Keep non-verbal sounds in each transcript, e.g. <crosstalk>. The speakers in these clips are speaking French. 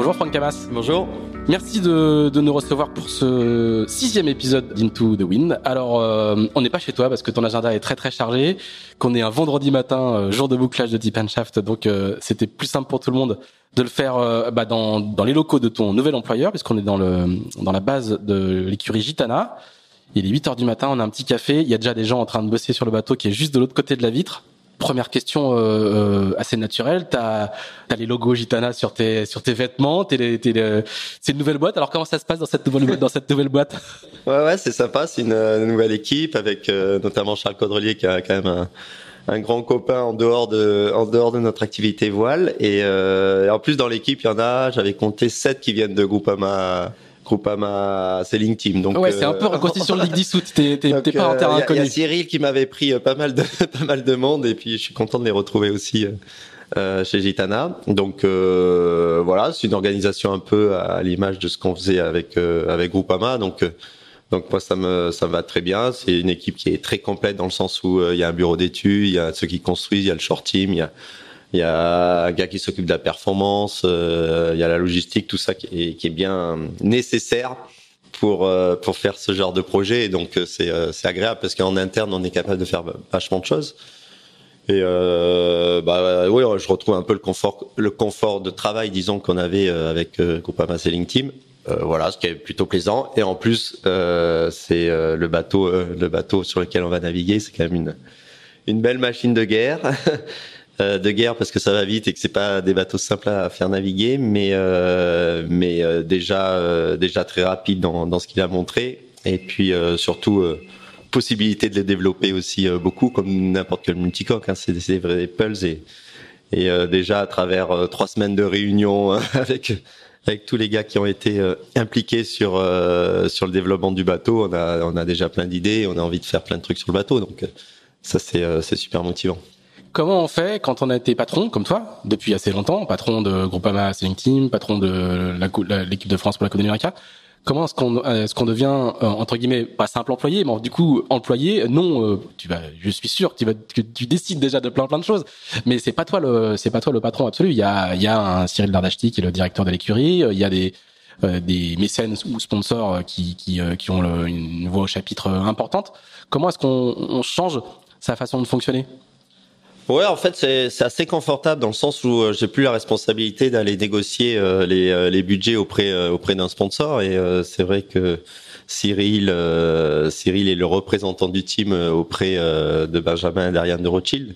Bonjour Franck Camas. Bonjour. Merci de, nous recevoir pour ce sixième épisode d'Into the Wind. Alors, euh, on n'est pas chez toi parce que ton agenda est très très chargé, qu'on est un vendredi matin, euh, jour de bouclage de Deep Shaft, donc euh, c'était plus simple pour tout le monde de le faire bah, dans, dans les locaux de ton nouvel employeur, puisqu'on est dans le dans la base de l'écurie Gitana. Il est 8 heures du matin, on a un petit café, il y a déjà des gens en train de bosser sur le bateau qui est juste de l'autre côté de la vitre première question euh, euh, assez naturelle. T'as as les logos Gitana sur tes sur tes vêtements. T'es, t'es c'est une nouvelle boîte. Alors comment ça se passe dans cette nouvelle dans cette nouvelle boîte? Ouais ouais c'est sympa. C'est une, nouvelle équipe avec euh, notamment Charles Caudrelier qui a quand même un, un grand copain en dehors de en dehors de notre activité voile et, euh, en plus dans l'équipe il y en a j'avais compté sept qui viennent de Groupama Groupama Selling Team. Donc ouais, c'est un peu euh, reconstitution de ligue dissoute. T'es t'es pas en terrain inconnu. Il y a Cyril qui m'avait pris euh, pas mal de <laughs> pas mal de monde et puis je suis content de les retrouver aussi. Euh, chez Gitana. Donc euh, voilà, c'est une organisation un peu à l'image de ce qu'on faisait avec euh, avec Groupama. Donc donc moi ça me ça me va très bien. C'est une équipe qui est très complète dans le sens où il y a un bureau d'études, il y a ceux qui construisent, il y a le short team, il y a il y a un gars qui s'occupe de la performance, euh, il y a la logistique, tout ça qui est, qui est bien nécessaire pour euh, pour faire ce genre de projet. Et donc euh, c'est c'est agréable parce qu'en interne on est capable de faire vachement de choses. Et bah oui, je retrouve un peu le confort le confort de travail, disons qu'on avait avec Groupama Selling Team. voilà, ce qui est plutôt plaisant. Et en plus, c'est le bateau le bateau sur lequel on va naviguer, c'est quand même une une belle machine de guerre. <laughs> Euh, de guerre parce que ça va vite et que c'est pas des bateaux simples à faire naviguer, mais euh, mais euh, déjà déjà très rapide dans, dans ce qu'il a montré et puis surtout possibilité de les développer aussi beaucoup comme n'importe quel multicoque. Hein, c'est des vrais pulls et et déjà à travers trois semaines de réunion <laughs> avec avec tous les gars qui ont été impliqués sur sur le développement du bateau, on a on a déjà plein d'idées, on a envie de faire plein de trucs sur le bateau, donc ça c'est c'est super motivant. Comment on fait quand on a été patron, comme toi, depuis assez longtemps, patron de Groupama Selling Team, patron de l'équipe de France pour la Coupe d'Amérique Comment est-ce qu'on qu'on devient euh, entre guillemets pas simple employé, mais du coup employé? Non, euh, tu vas, je suis sûr, tu vas, que tu décides déjà de plein plein de choses, mais c'est pas toi le c'est pas toi le patron absolu. Il y a un Cyril Dardachti qui est le directeur de l'écurie. Il y a des euh, mécènes ou sponsors qui ont une voix au chapitre importante. Comment est-ce qu'on on change sa façon de fonctionner? Ouais, en fait, c'est assez confortable dans le sens où euh, j'ai plus la responsabilité d'aller négocier euh, les, euh, les budgets auprès auprès d'un sponsor. Et c'est vrai que Cyril, Cyril est le représentant du team auprès de Benjamin et d'Ariane de Rothschild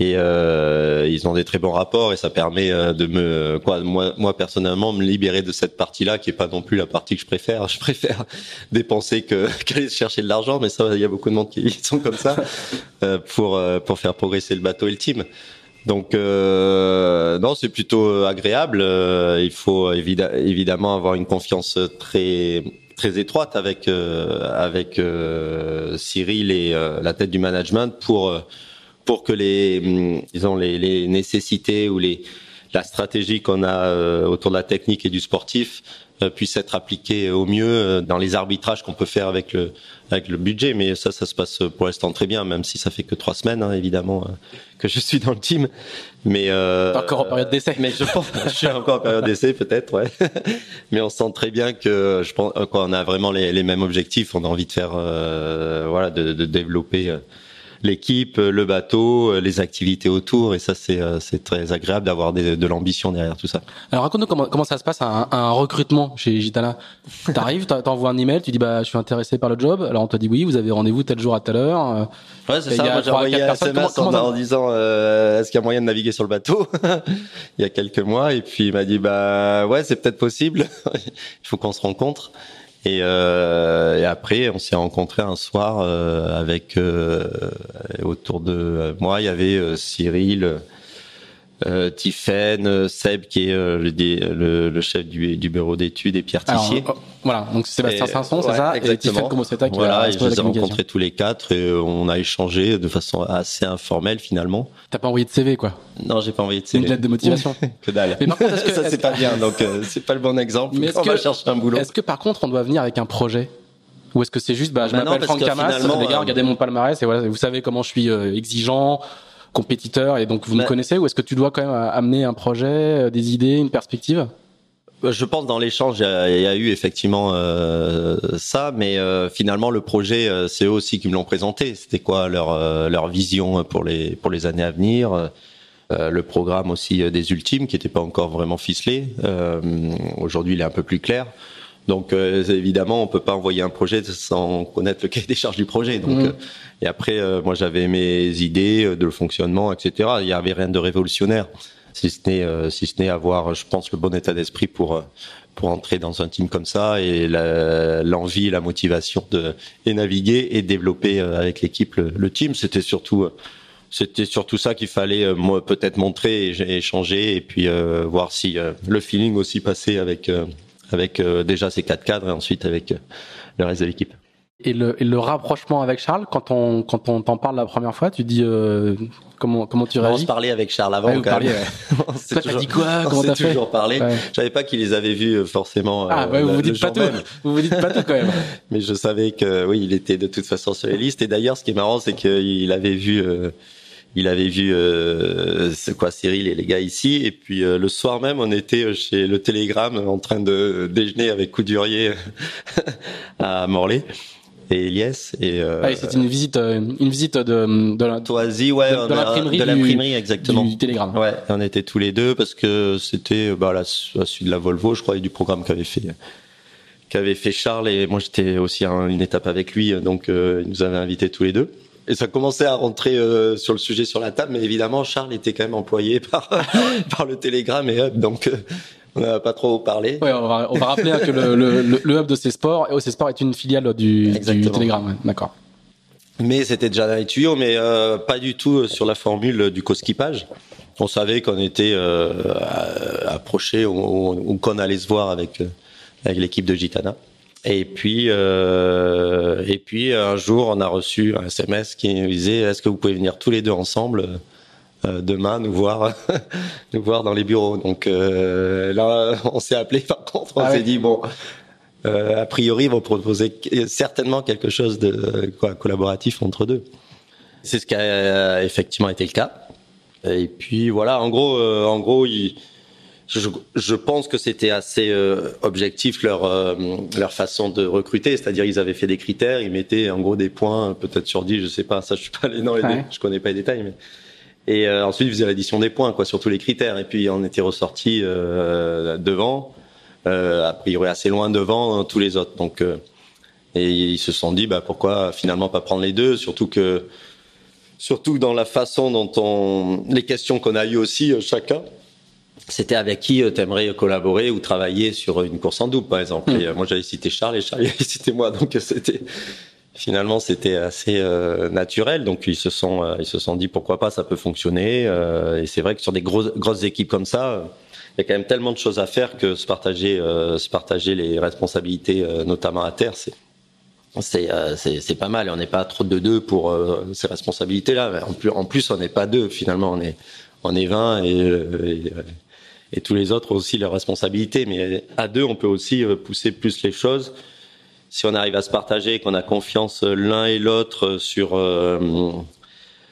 et euh, ils ont des très bons rapports et ça permet euh, de me quoi moi moi personnellement me libérer de cette partie là qui est pas non plus la partie que je préfère. <laughs> Je préfère dépenser que <laughs> qu'aller chercher de l'argent mais ça il y a beaucoup de monde <laughs> qui sont comme ça euh, pour euh, pour faire progresser le bateau et le team. Donc euh, non c'est plutôt agréable. Il faut évidemment avoir une confiance très très étroite avec avec Cyril et la tête du management pour pour que les, hum, disons les, les nécessités ou les la stratégie qu'on a euh, autour de la technique et du sportif euh, puisse être appliquée au mieux euh, dans les arbitrages qu'on peut faire avec le avec le budget. Mais ça, ça se passe pour l'instant très bien, même si ça fait que trois semaines, hein, évidemment, que je suis dans le team. Mais euh, encore en période d'essai. Mais je pense, je suis encore en période d'essai peut-être, ouais. <laughs> mais on sent très bien que je pense qu'on a vraiment les, les, mêmes objectifs. On a envie de faire, voilà, de, de développer l'équipe, le bateau, les activités autour, et ça c'est euh, c'est très agréable d'avoir de l'ambition derrière tout ça. Alors raconte-nous comment, comment ça se passe un, un recrutement chez Gitana. T'arrives, t'envoies un email, tu dis bah je suis intéressé par le job. Alors on te dit oui, vous avez rendez-vous tel jour à telle heure. Euh, ouais c'est ça. Moi j'ai envoyé un SMS en, disant euh, est-ce qu'il y a moyen de naviguer sur le bateau <laughs> il y a quelques mois, et puis il m'a dit bah ouais c'est peut-être possible. <laughs> il faut qu'on se rencontre. Et, euh, et, après, on s'est rencontrés un soir euh, avec euh, autour de moi, il y avait Cyril, euh, Tiffen, euh, Seb qui est euh, le, le, chef du, du bureau d'études et Pierre Tissier. Oh, voilà, donc Sébastien Sanson, c'est ça? Exactement. Et Tiffen qui voilà, a et je les ai rencontrés tous les quatre et on a échangé de façon assez informelle finalement. T'as pas envoyé de CV quoi? Non, j'ai pas envoyé de CV. Une lettre de motivation <laughs> Que dalle. Mais par contre, que, <laughs> ça c'est pas bien, donc c'est pas le bon exemple. Mais est-ce on va chercher un boulot. Est-ce que par contre on doit venir avec un projet? Ou est-ce que c'est juste, bah, je bah m'appelle Franck Camas, les gars, regardez mon palmarès et voilà, vous savez comment je suis exigeant, compétiteur et donc vous me connaissez ou est-ce que tu dois quand même amener un projet, euh, des idées, une perspective? Je pense dans l'échange il y, a eu effectivement euh, ça, mais euh, finalement le projet c'est eux aussi qui me l'ont présenté. C'était quoi leur leur vision pour les pour les années à venir, le programme aussi des ultimes qui n'était pas encore vraiment ficelé. Aujourd'hui il est un peu plus clair. Donc euh, évidemment, on peut pas envoyer un projet sans connaître le cahier des charges du projet. Donc mmh. euh, et après, euh, moi j'avais mes idées de le fonctionnement, etc. Il y avait rien de révolutionnaire, si ce n'est si ce n'est avoir, je pense, le bon état d'esprit pour pour entrer dans un team comme ça et l'envie, la, la, motivation de et naviguer et développer avec l'équipe le, le, team. C'était surtout c'était surtout ça qu'il fallait peut-être montrer et échanger et puis voir si le feeling aussi passait avec avec euh, déjà ces quatre cadres et ensuite avec euh, le reste de l'équipe. Et le, et le, rapprochement avec Charles, quand on quand on t'en parle la première fois, tu dis euh, comment comment tu réagis On se parlait avec Charles avant. Ouais, quand même. <laughs> on s'est toujours dit quoi Comment fait toujours parlé. Ouais. Je savais pas qu'il les avait vus forcément. Ah ouais, vous vous dites pas tout. Vous vous dites pas tout quand même. <laughs> Mais je savais que oui, il était de toute façon sur les listes. Et d'ailleurs, ce qui est marrant, c'est qu'il avait vu. Euh, il avait vu euh, quoi Cyril et les gars ici. Et puis euh, le soir même on était chez le Télégramme en train de déjeuner avec Coudurier <laughs> à Morlaix et Eliès. Et euh, ah, c'était une visite euh, une visite de de la Toisie ouais de, de l'imprimerie de l'imprimerie exactement. du Télégramme. Ouais on était tous les deux parce que c'était bah la, la suite de la Volvo je crois et du programme qu'avait fait qu'avait fait Charles. Et moi j'étais aussi à une étape avec lui donc il nous avait invités tous les deux et ça commençait à rentrer euh, sur le sujet sur la table, mais évidemment, Charles était quand même employé <laughs> par, par le Télégramme et Hub, donc euh, on n'a pas trop parlé. Ouais, on va, on va rappeler hein, que le, le, le, Hub de et sports est une filiale du, du Télégramme, d'accord. Mais c'était déjà dans les tuyaux, mais euh, pas du tout sur la formule du co-skippage. On savait qu'on était approché ou, ou qu'on allait se voir avec, avec l'équipe de Gitana. Et puis, euh, et puis un jour, on a reçu un SMS qui nous disait Est-ce que vous pouvez venir tous les deux ensemble euh, demain nous voir, <laughs> nous voir dans les bureaux? Donc euh, là, on s'est appelé. Par contre, on ah s'est dit bon, euh, a priori, ils vont proposer certainement quelque chose de quoi collaboratif entre deux. C'est ce qui a effectivement été le cas. Et puis voilà, en gros, euh, en gros, il je, je, pense que c'était assez euh, objectif leur euh, leur façon de recruter, c'est-à-dire ils avaient fait des critères, ils mettaient en gros des points, peut-être sur 10, je sais pas, ça je suis pas allé dans les je connais pas les détails, mais. Et euh, ensuite ils faisaient l'addition des points quoi sur tous les critères, et puis on était ressorti devant, a priori assez loin devant tous les autres, donc et ils se sont dit bah pourquoi finalement pas prendre les deux, surtout que surtout dans la façon dont on les questions qu'on a eues aussi chacun c'était avec qui euh, tu aimerais collaborer ou travailler sur une course en double, par exemple. Hmm. Et, euh, moi, j'avais cité Charles et Charles <laughs> avait cité moi, donc c'était finalement c'était assez euh, naturel. Donc ils se sont ils se sont dit pourquoi pas, ça peut fonctionner. et c'est vrai que sur des grosses grosses équipes comme ça, il y a quand même tellement de choses à faire que se partager se partager les responsabilités, notamment à terre, c'est c'est c'est pas mal. on n'est pas trop de deux pour ces responsabilités là. En plus en plus on n'est pas deux finalement. On est on est 20 et et tous les autres ont aussi leurs responsabilités. Mais à deux, on peut aussi euh, pousser plus les choses. Si on arrive à se partager, qu'on a confiance l'un et l'autre sur euh,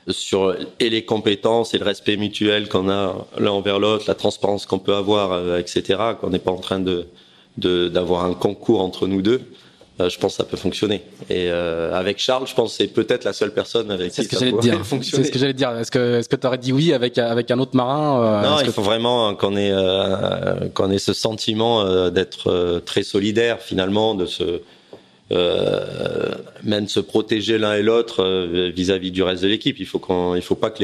sur et les compétences et le respect mutuel qu'on a l'un envers l'autre, la transparence qu'on peut avoir, euh, etc. Qu'on n'est pas en train de d'avoir un concours entre nous deux. Euh, je pense que ça peut fonctionner. Et euh, avec Charles, je pense que c'est peut-être la seule personne avec qui ce que ça pourrait dire. <laughs> fonctionner. C'est ce que j'allais dire. Est-ce que est-ce que tu aurais dit oui avec avec un autre marin euh, Non, il faut vraiment qu'on ait qu'on ait ce sentiment d'être très solidaire finalement, de se même de se protéger l'un et l'autre vis-à-vis du reste de l'équipe. Il faut qu'on il faut pas que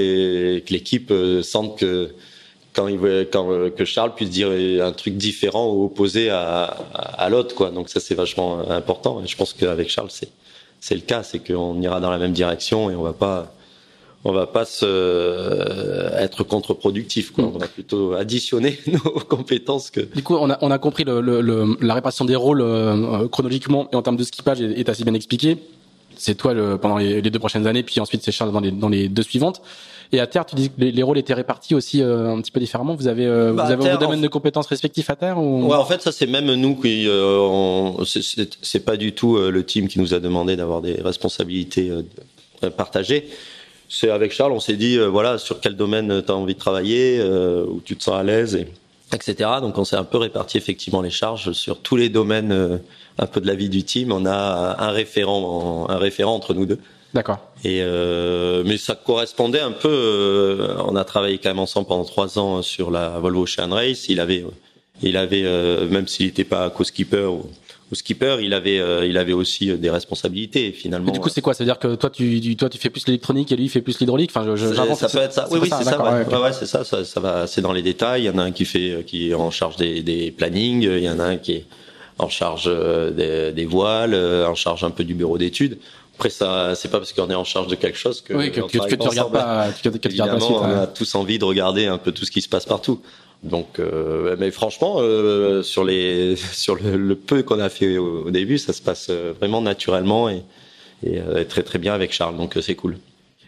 l'équipe sente que quand il veut, quand euh, que Charles puisse dire un truc différent ou opposé à, à, l'autre quoi donc ça c'est vachement important et je pense qu'avec Charles c'est c'est le cas c'est qu'on ira dans la même direction et on va pas on va pas se euh, être contre-productif. Quoi. On va plutôt additionner <laughs> nos compétences que. Du coup, on a, on a compris le, le, la répartition des rôles euh, chronologiquement et en termes de skippage est, est assez bien expliqué. C'est toi pendant les, les, deux prochaines années, puis ensuite c'est Charles dans les, dans les deux suivantes. Et à terre, tu dis que les, les rôles étaient répartis aussi euh, un petit peu différemment. Vous avez, euh, bah, vous avez vos domaines de compétences respectifs à terre ou... Ouais, en fait, ça c'est même nous qui, euh, c'est pas du tout le team qui nous a demandé d'avoir des responsabilités partagées. C'est avec Charles, on s'est dit, voilà, sur quel domaine tu as envie de travailler, où tu te sens à l'aise, et, etc. Donc on s'est un peu réparti effectivement les charges sur tous les domaines, un peu de la vie du team. On a un référent, un référent entre nous deux. D'accord. Et euh, mais ça correspondait un peu. Euh, on a travaillé quand même ensemble pendant trois ans sur la Volvo Ocean Race. Il avait, il avait, euh, même s'il n'était pas co-skipper ou, skipper, il avait, euh, il avait aussi des responsabilités finalement. du coup, c'est quoi? Cest à dire que toi, tu, toi, tu fais plus l'électronique et lui, il fait plus l'hydraulique? Enfin, je, ça peut être ça. Oui, oui, c'est ça. Ouais, ouais, c'est ça, ça. Ça va, c'est dans les détails. Il y en a un qui fait, qui est en charge des, des plannings. Il y en a un qui est en charge des, des voiles, en charge un peu du bureau d'études. Après, ça, c'est pas parce qu'on est en charge de quelque chose que, oui, que, que, que tu regardes pas. Que, que Évidemment, on a tous envie de regarder un peu tout ce qui se passe partout. Donc, euh, mais franchement, euh, sur les, <laughs> sur le, le peu qu'on a fait au, début, ça se passe euh, vraiment naturellement et, et euh, très très bien avec Charles. Donc, c'est cool.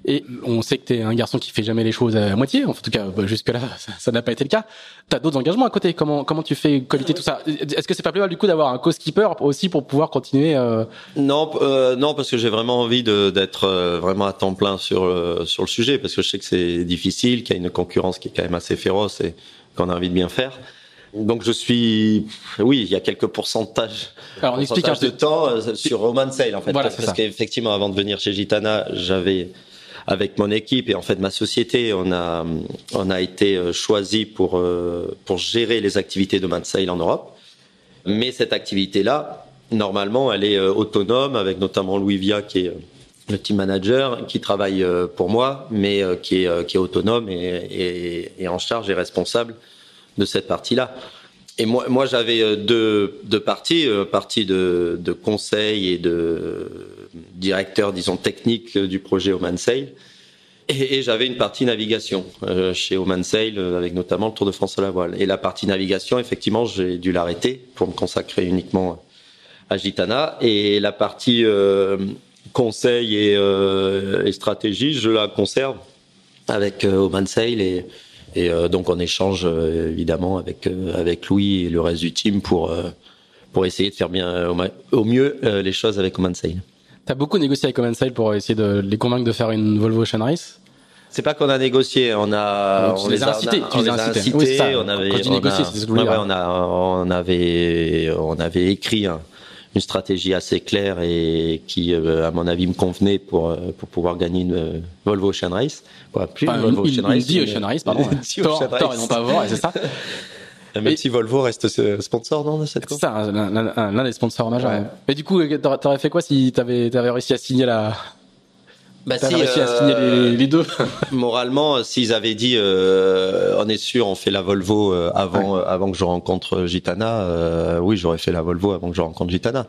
Et on sait que tu es un garçon qui fait jamais les choses à moitié. En tout cas, bah, jusque-là, <laughs> ça n'a pas été le cas. Tu as d'autres engagements à côté. Comment comment tu fais qualité tout ça? Est-ce que c'est pas plus mal du coup d'avoir un co-skipper aussi pour pouvoir continuer euh... Non, euh, non, parce que j'ai vraiment envie d'être euh, vraiment à temps plein sur euh, sur le sujet, parce que je sais que c'est difficile, qu'il y a une concurrence qui est quand même assez féroce et qu'on a envie de bien faire. Donc je suis, oui, il y a quelques pourcentages, Alors, on explique de temps sur Roman Sale en fait, voilà, parce, parce qu'effectivement avant de venir chez Gitana, j'avais avec mon équipe et en fait ma société, on a on a été euh, choisi pour euh, pour gérer les activités de Mansail en Europe. Mais cette activité là, normalement, elle est euh, autonome avec notamment Louis Via qui est le team manager qui travaille pour moi, mais qui est qui est autonome et, et, et en charge et responsable de cette partie-là. Et moi, moi j'avais deux, deux parties, partie de, de conseil et de directeur, disons, technique du projet Oman Sail. Et, j'avais une partie navigation euh, chez Oman Sail, euh, avec notamment le Tour de France à la voile. Et la partie navigation, effectivement, j'ai dû l'arrêter pour me consacrer uniquement à Gitana. Et la partie euh, conseil et, euh, stratégie, je la conserve avec euh, Oman Sail et, et donc on échange évidemment avec avec Louis et le reste du team pour pour essayer de faire bien au, mieux les choses avec Oman Sail. T'as beaucoup négocié avec Common Style pour essayer de les convaincre de faire une Volvo Ocean Race c'est pas qu'on a négocié, on a, on, les a incités, on, les a incités, oui, on avait, on, négocié, a, ouais, ouais, on, a, on avait, on avait écrit un, une stratégie assez claire et qui, euh, à mon avis, me convenait pour pour pouvoir gagner une Volvo Ocean Race. Quoi, plus une Volvo Ocean Race. Une Ocean Race, pardon. <laughs> Thor, Thor et non pas voir, c'est ça. <laughs> Même si Volvo reste sponsor non, de cette course. C'est ça, l'un des sponsors majeurs. Ouais. Mais du coup, t'aurais fait quoi si t'avais avais réussi à signer la. Bah si, réussi à signer les, les deux. <laughs> <laughs> moralement, s'ils avaient dit, euh, on est sûr, on fait la Volvo euh, avant, ouais. avant que je rencontre Gitana, euh, oui, j'aurais fait la Volvo avant que je rencontre Gitana.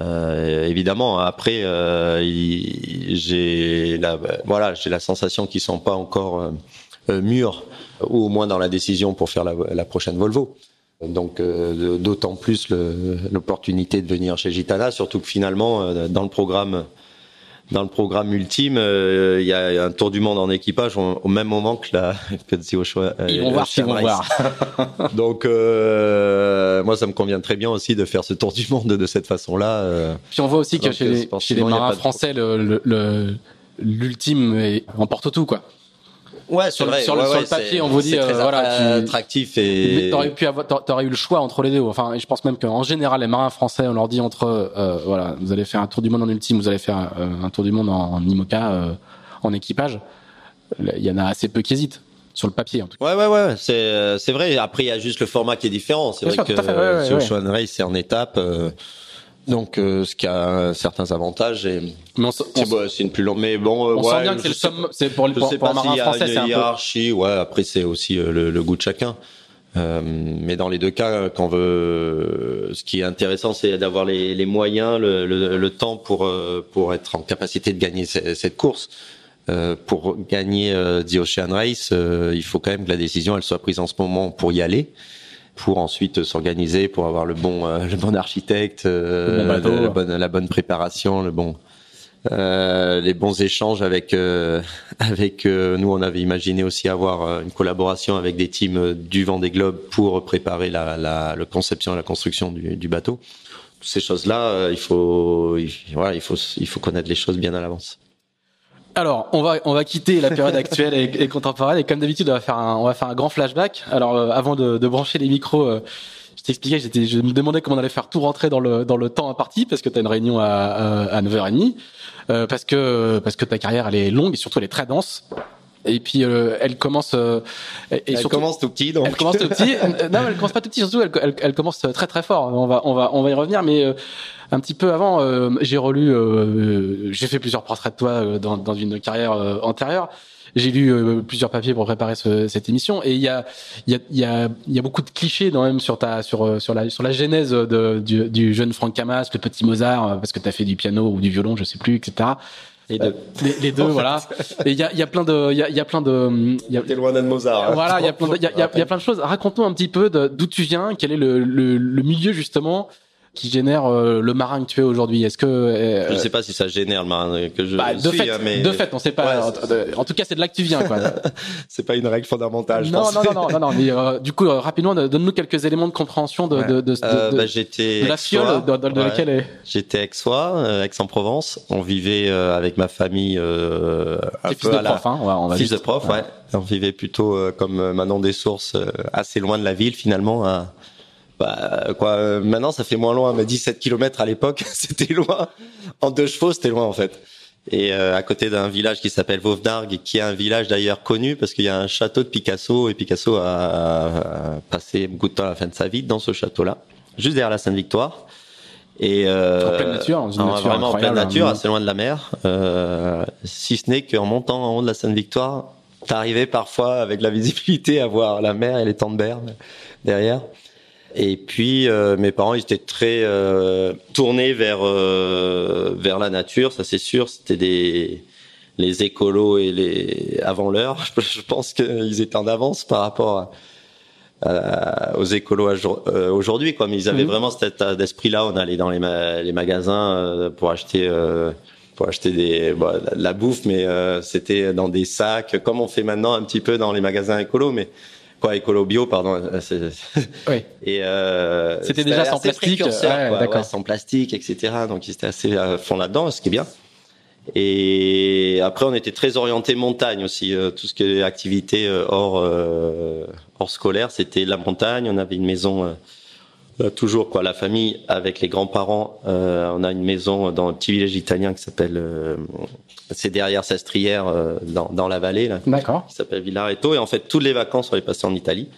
Euh, évidemment, après, euh, j'ai la, voilà, j'ai la sensation qu'ils sont pas encore euh, mûrs ou au moins dans la décision pour faire la, la prochaine Volvo. Donc euh, d'autant plus l'opportunité de venir chez Gitana, surtout que finalement euh, dans le programme dans le programme ultime, euh, il y a un tour du monde en équipage au, au même moment que la que le choix. Ils vont voir, ils vont voir. <laughs> <laughs> Donc moi ça me convient très bien aussi de faire ce tour du monde de cette façon-là. Puis on voit aussi que chez, les, chez les marins français, le l'ultime emporte tout quoi. Ouais, sur, vrai. sur, ouais, le, ouais, le papier, on vous dit, euh, voilà, tu... attractif et. T'aurais pu avoir, t'aurais eu le choix entre les deux. Enfin, je pense même qu'en général, les marins français, on leur dit entre, euh, voilà, vous allez faire un tour du monde en ultime, vous allez faire euh, un tour du monde en, en IMOCA, euh, en équipage. Il y en a assez peu qui hésitent sur le papier en tout cas. Ouais ouais ouais, c'est euh, c'est vrai. Après il y a juste le format qui est différent. C'est vrai sûr, que ouais, ouais, sur ouais. Ocean Race c'est en étape. Euh, donc, euh, ce qui a certains avantages et c'est bon, une plus longue. Mais bon, on ouais, sent bien que c'est le somme. C'est pour, pour, pour un marin si français, c'est un hiérarchie. Ouais, après c'est aussi le, le, goût de chacun. Euh, mais dans les deux cas, quand on veut, ce qui est intéressant, c'est d'avoir les, les, moyens, le, le, le, temps pour pour être en capacité de gagner cette course. euh, pour gagner euh, The Ocean Race, euh, il faut quand même que la décision elle soit prise en ce moment pour y aller, pour ensuite s'organiser, pour avoir le bon le bon architecte, la, bonne, la bonne préparation, le bon les bons échanges avec avec nous on avait imaginé aussi avoir une collaboration avec des teams du Vendée Globe pour préparer la, la, la conception et la construction du, du bateau ces choses-là, il faut, il, voilà, il faut, il faut connaître les choses bien à l'avance. Alors, on va on va quitter la période actuelle et, contemporaine et comme d'habitude, on va faire un on va faire un grand flashback. Alors, euh, avant de, de, brancher les micros, euh, je t'expliquais, j'étais je me demandais comment on allait faire tout rentrer dans le dans le temps imparti parce que tu as une réunion à à, 9h30 euh, parce que parce que ta carrière elle est longue et surtout elle est très dense. Et puis elle commence. et elle commence tout petit, donc. Elle commence tout petit. <laughs> non, elle commence pas tout petit. Surtout, elle, elle, elle, commence très très fort. On va on va on va y revenir, mais un petit peu avant, euh, j'ai relu, euh, j'ai fait plusieurs portraits de toi euh, dans, dans une carrière antérieure. J'ai lu plusieurs papiers pour préparer ce, cette émission et il y a il y a il y a, y a beaucoup de clichés quand même sur ta sur sur la sur la genèse de, du, du jeune Franck Camas, le petit Mozart parce que tu as fait du piano ou du violon, je sais plus, etc. Les deux. Les, <laughs> deux, voilà. Et il y a, y a plein de, il y a, y a plein de. T'es loin d'être Mozart. Hein. Voilà, il y a plein, il y a, y a, plein de choses. Raconte-nous un petit peu d'où tu viens, quel est le, le, le milieu justement qui génère euh, le marin que tu es aujourd'hui Est-ce que euh, je ne sais pas si ça génère le marin que je bah, de suis, fait, hein, mais de fait, on sait pas. en, tout cas, c'est de là que tu viens, quoi. <laughs> c'est pas une règle fondamentale. Je non, pense. non, non, non, <laughs> non, non, Mais euh, du coup, rapidement, donne-nous quelques éléments de compréhension de de de, de, bah, j'étais la fiole dans, dans laquelle est. J'étais ex-soi, Aix-en-Provence. On vivait avec ma famille un peu de à prof, hein, ouais, on va fils de prof, ouais. On vivait plutôt comme Manon des Sources, assez loin de la ville finalement. À bah quoi maintenant ça fait moins loin mais 17 km à l'époque <laughs> c'était loin en deux chevaux c'était loin en fait et euh, à côté d'un village qui s'appelle Vauvenargues qui est un village d'ailleurs connu parce qu'il y a un château de Picasso et Picasso a, passé beaucoup de temps à la fin de sa vie dans ce château là juste derrière la Sainte-Victoire et euh, en pleine nature, vraiment en pleine nature, hein. assez loin de la mer. Euh, si ce n'est qu'en montant en haut de la Sainte-Victoire, t'arrivais parfois avec la <laughs> visibilité à voir la mer et les temps de berre derrière. Et puis euh, mes parents ils étaient très euh, tournés vers euh, vers la nature, ça c'est sûr. C'était des les écolos et les avant l'heure. <laughs> Je pense qu'ils étaient en avance par rapport à, aux écolos aujourd'hui. Quoi. Mais ils avaient mhm. vraiment cet état d'esprit-là. On allait dans les, les magasins pour acheter pour acheter des bah, la bouffe, mais c'était dans des sacs, comme on fait maintenant un petit peu dans les magasins écolos, mais quoi écolo bio pardon euh, oui. <laughs> et euh, c'était déjà sans plastique d'accord. sans plastique etc donc ils étaient assez à fond là-dedans ce qui est bien. Et après on était très orienté montagne aussi euh, tout ce qui est activité euh, hors hors scolaire c'était la montagne. On avait une maison toujours quoi la famille avec les grands-parents on a une maison dans un petit village italien qui s'appelle c'est derrière Sastrière, euh, dans, dans la vallée, là. D'accord. Qui s'appelle Villareto. Et en fait, toutes les vacances, on les passées en Italie.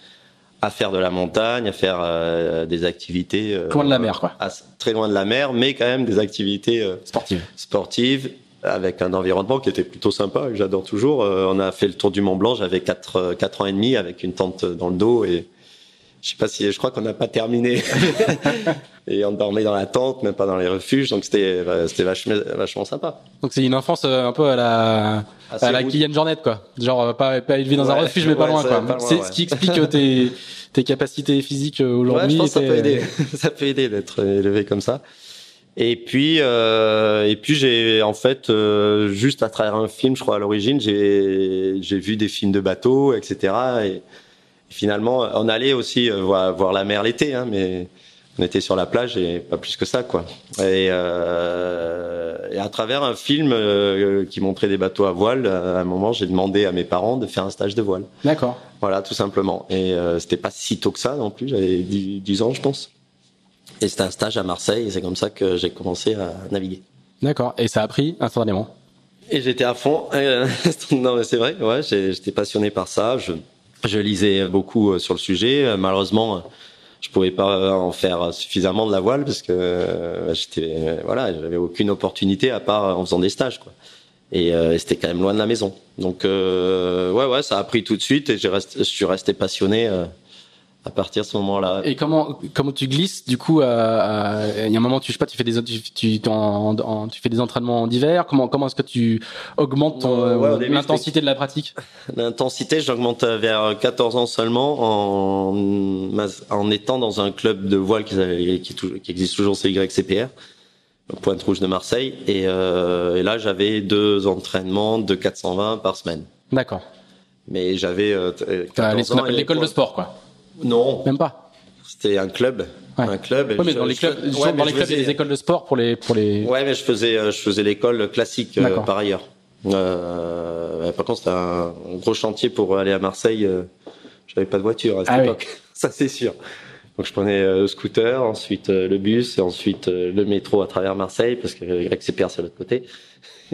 À faire de la montagne, à faire euh, des activités. Euh, loin de la mer, quoi. très loin de la mer, mais quand même des activités sportives. Sportives, avec un environnement qui était plutôt sympa, que j'adore toujours. on a fait le tour du Mont Blanc, j'avais 4, 4 ans et demi, avec une tente dans le dos et je sais pas si, je crois qu'on n'a pas terminé. <laughs> et on dormait dans la tente, même pas dans les refuges, donc c'était euh, c'était vachement, vachement sympa. Donc c'est une enfance euh, un peu à la à la Kylian Jornet quoi. Genre euh, pas pas élevé dans un refuge mais pas loin quoi. C'est ce qui explique tes <laughs> tes capacités physiques aujourd'hui. Ça peut aider. <laughs> ça peut aider d'être élevé comme ça. Et puis euh, et puis j'ai en fait juste à travers un film, je crois à l'origine, j'ai j'ai vu des films de bateaux, etc. Et, finalement, on allait aussi voir, voir la mer l'été, hein, mais on était sur la plage et pas plus que ça quoi. Et, euh, et à travers un film euh, qui montrait des bateaux à voile, à un moment j'ai demandé à mes parents de faire un stage de voile. D'accord. Voilà, tout simplement. Et euh, c'était pas si tôt que ça non plus, j'avais 10, ans je pense. Et c'était un stage à Marseille et c'est comme ça que j'ai commencé à naviguer. D'accord. Et ça a pris instantanément? Et j'étais à fond. <laughs> non mais c'est vrai, ouais, j'étais passionné par ça. Je, je lisais beaucoup euh, sur le sujet. Malheureusement je pouvais pas en faire suffisamment de la voile parce que euh, j'étais voilà j'avais aucune opportunité à part en faisant des stages quoi et euh, c'était quand même loin de la maison donc euh, ouais ouais ça a pris tout de suite et je suis resté passionné à partir de ce moment-là. Et comment comment tu glisses du coup Il y a un moment, tu je sais pas, tu fais des tu, tu, tu fais des entraînements d'hiver. Comment comment est-ce que tu augmentes ton l'intensité de la pratique? L'intensité, j'augmente vers 14 ans seulement en en étant dans un club de voile qui qui, qui existe toujours, c'est YCPR. Pointe Rouge de Marseille et, euh, et là j'avais deux entraînements de 420 par semaine. D'accord. Mais j'avais euh, l'école de sport quoi. Non. Même pas. C'était un club. Un club. Ouais, mais dans les clubs, ouais, dans les clubs, les écoles de sport pour les pour les. Ouais, mais je faisais euh, je faisais l'école classique euh, par ailleurs. Euh, par contre, c'était un gros chantier pour aller à Marseille. J'avais pas de voiture à cette ah époque, <laughs> ça c'est sûr. Donc je prenais le scooter, ensuite le bus et ensuite le métro à travers Marseille parce que XCPR c'est de l'autre côté.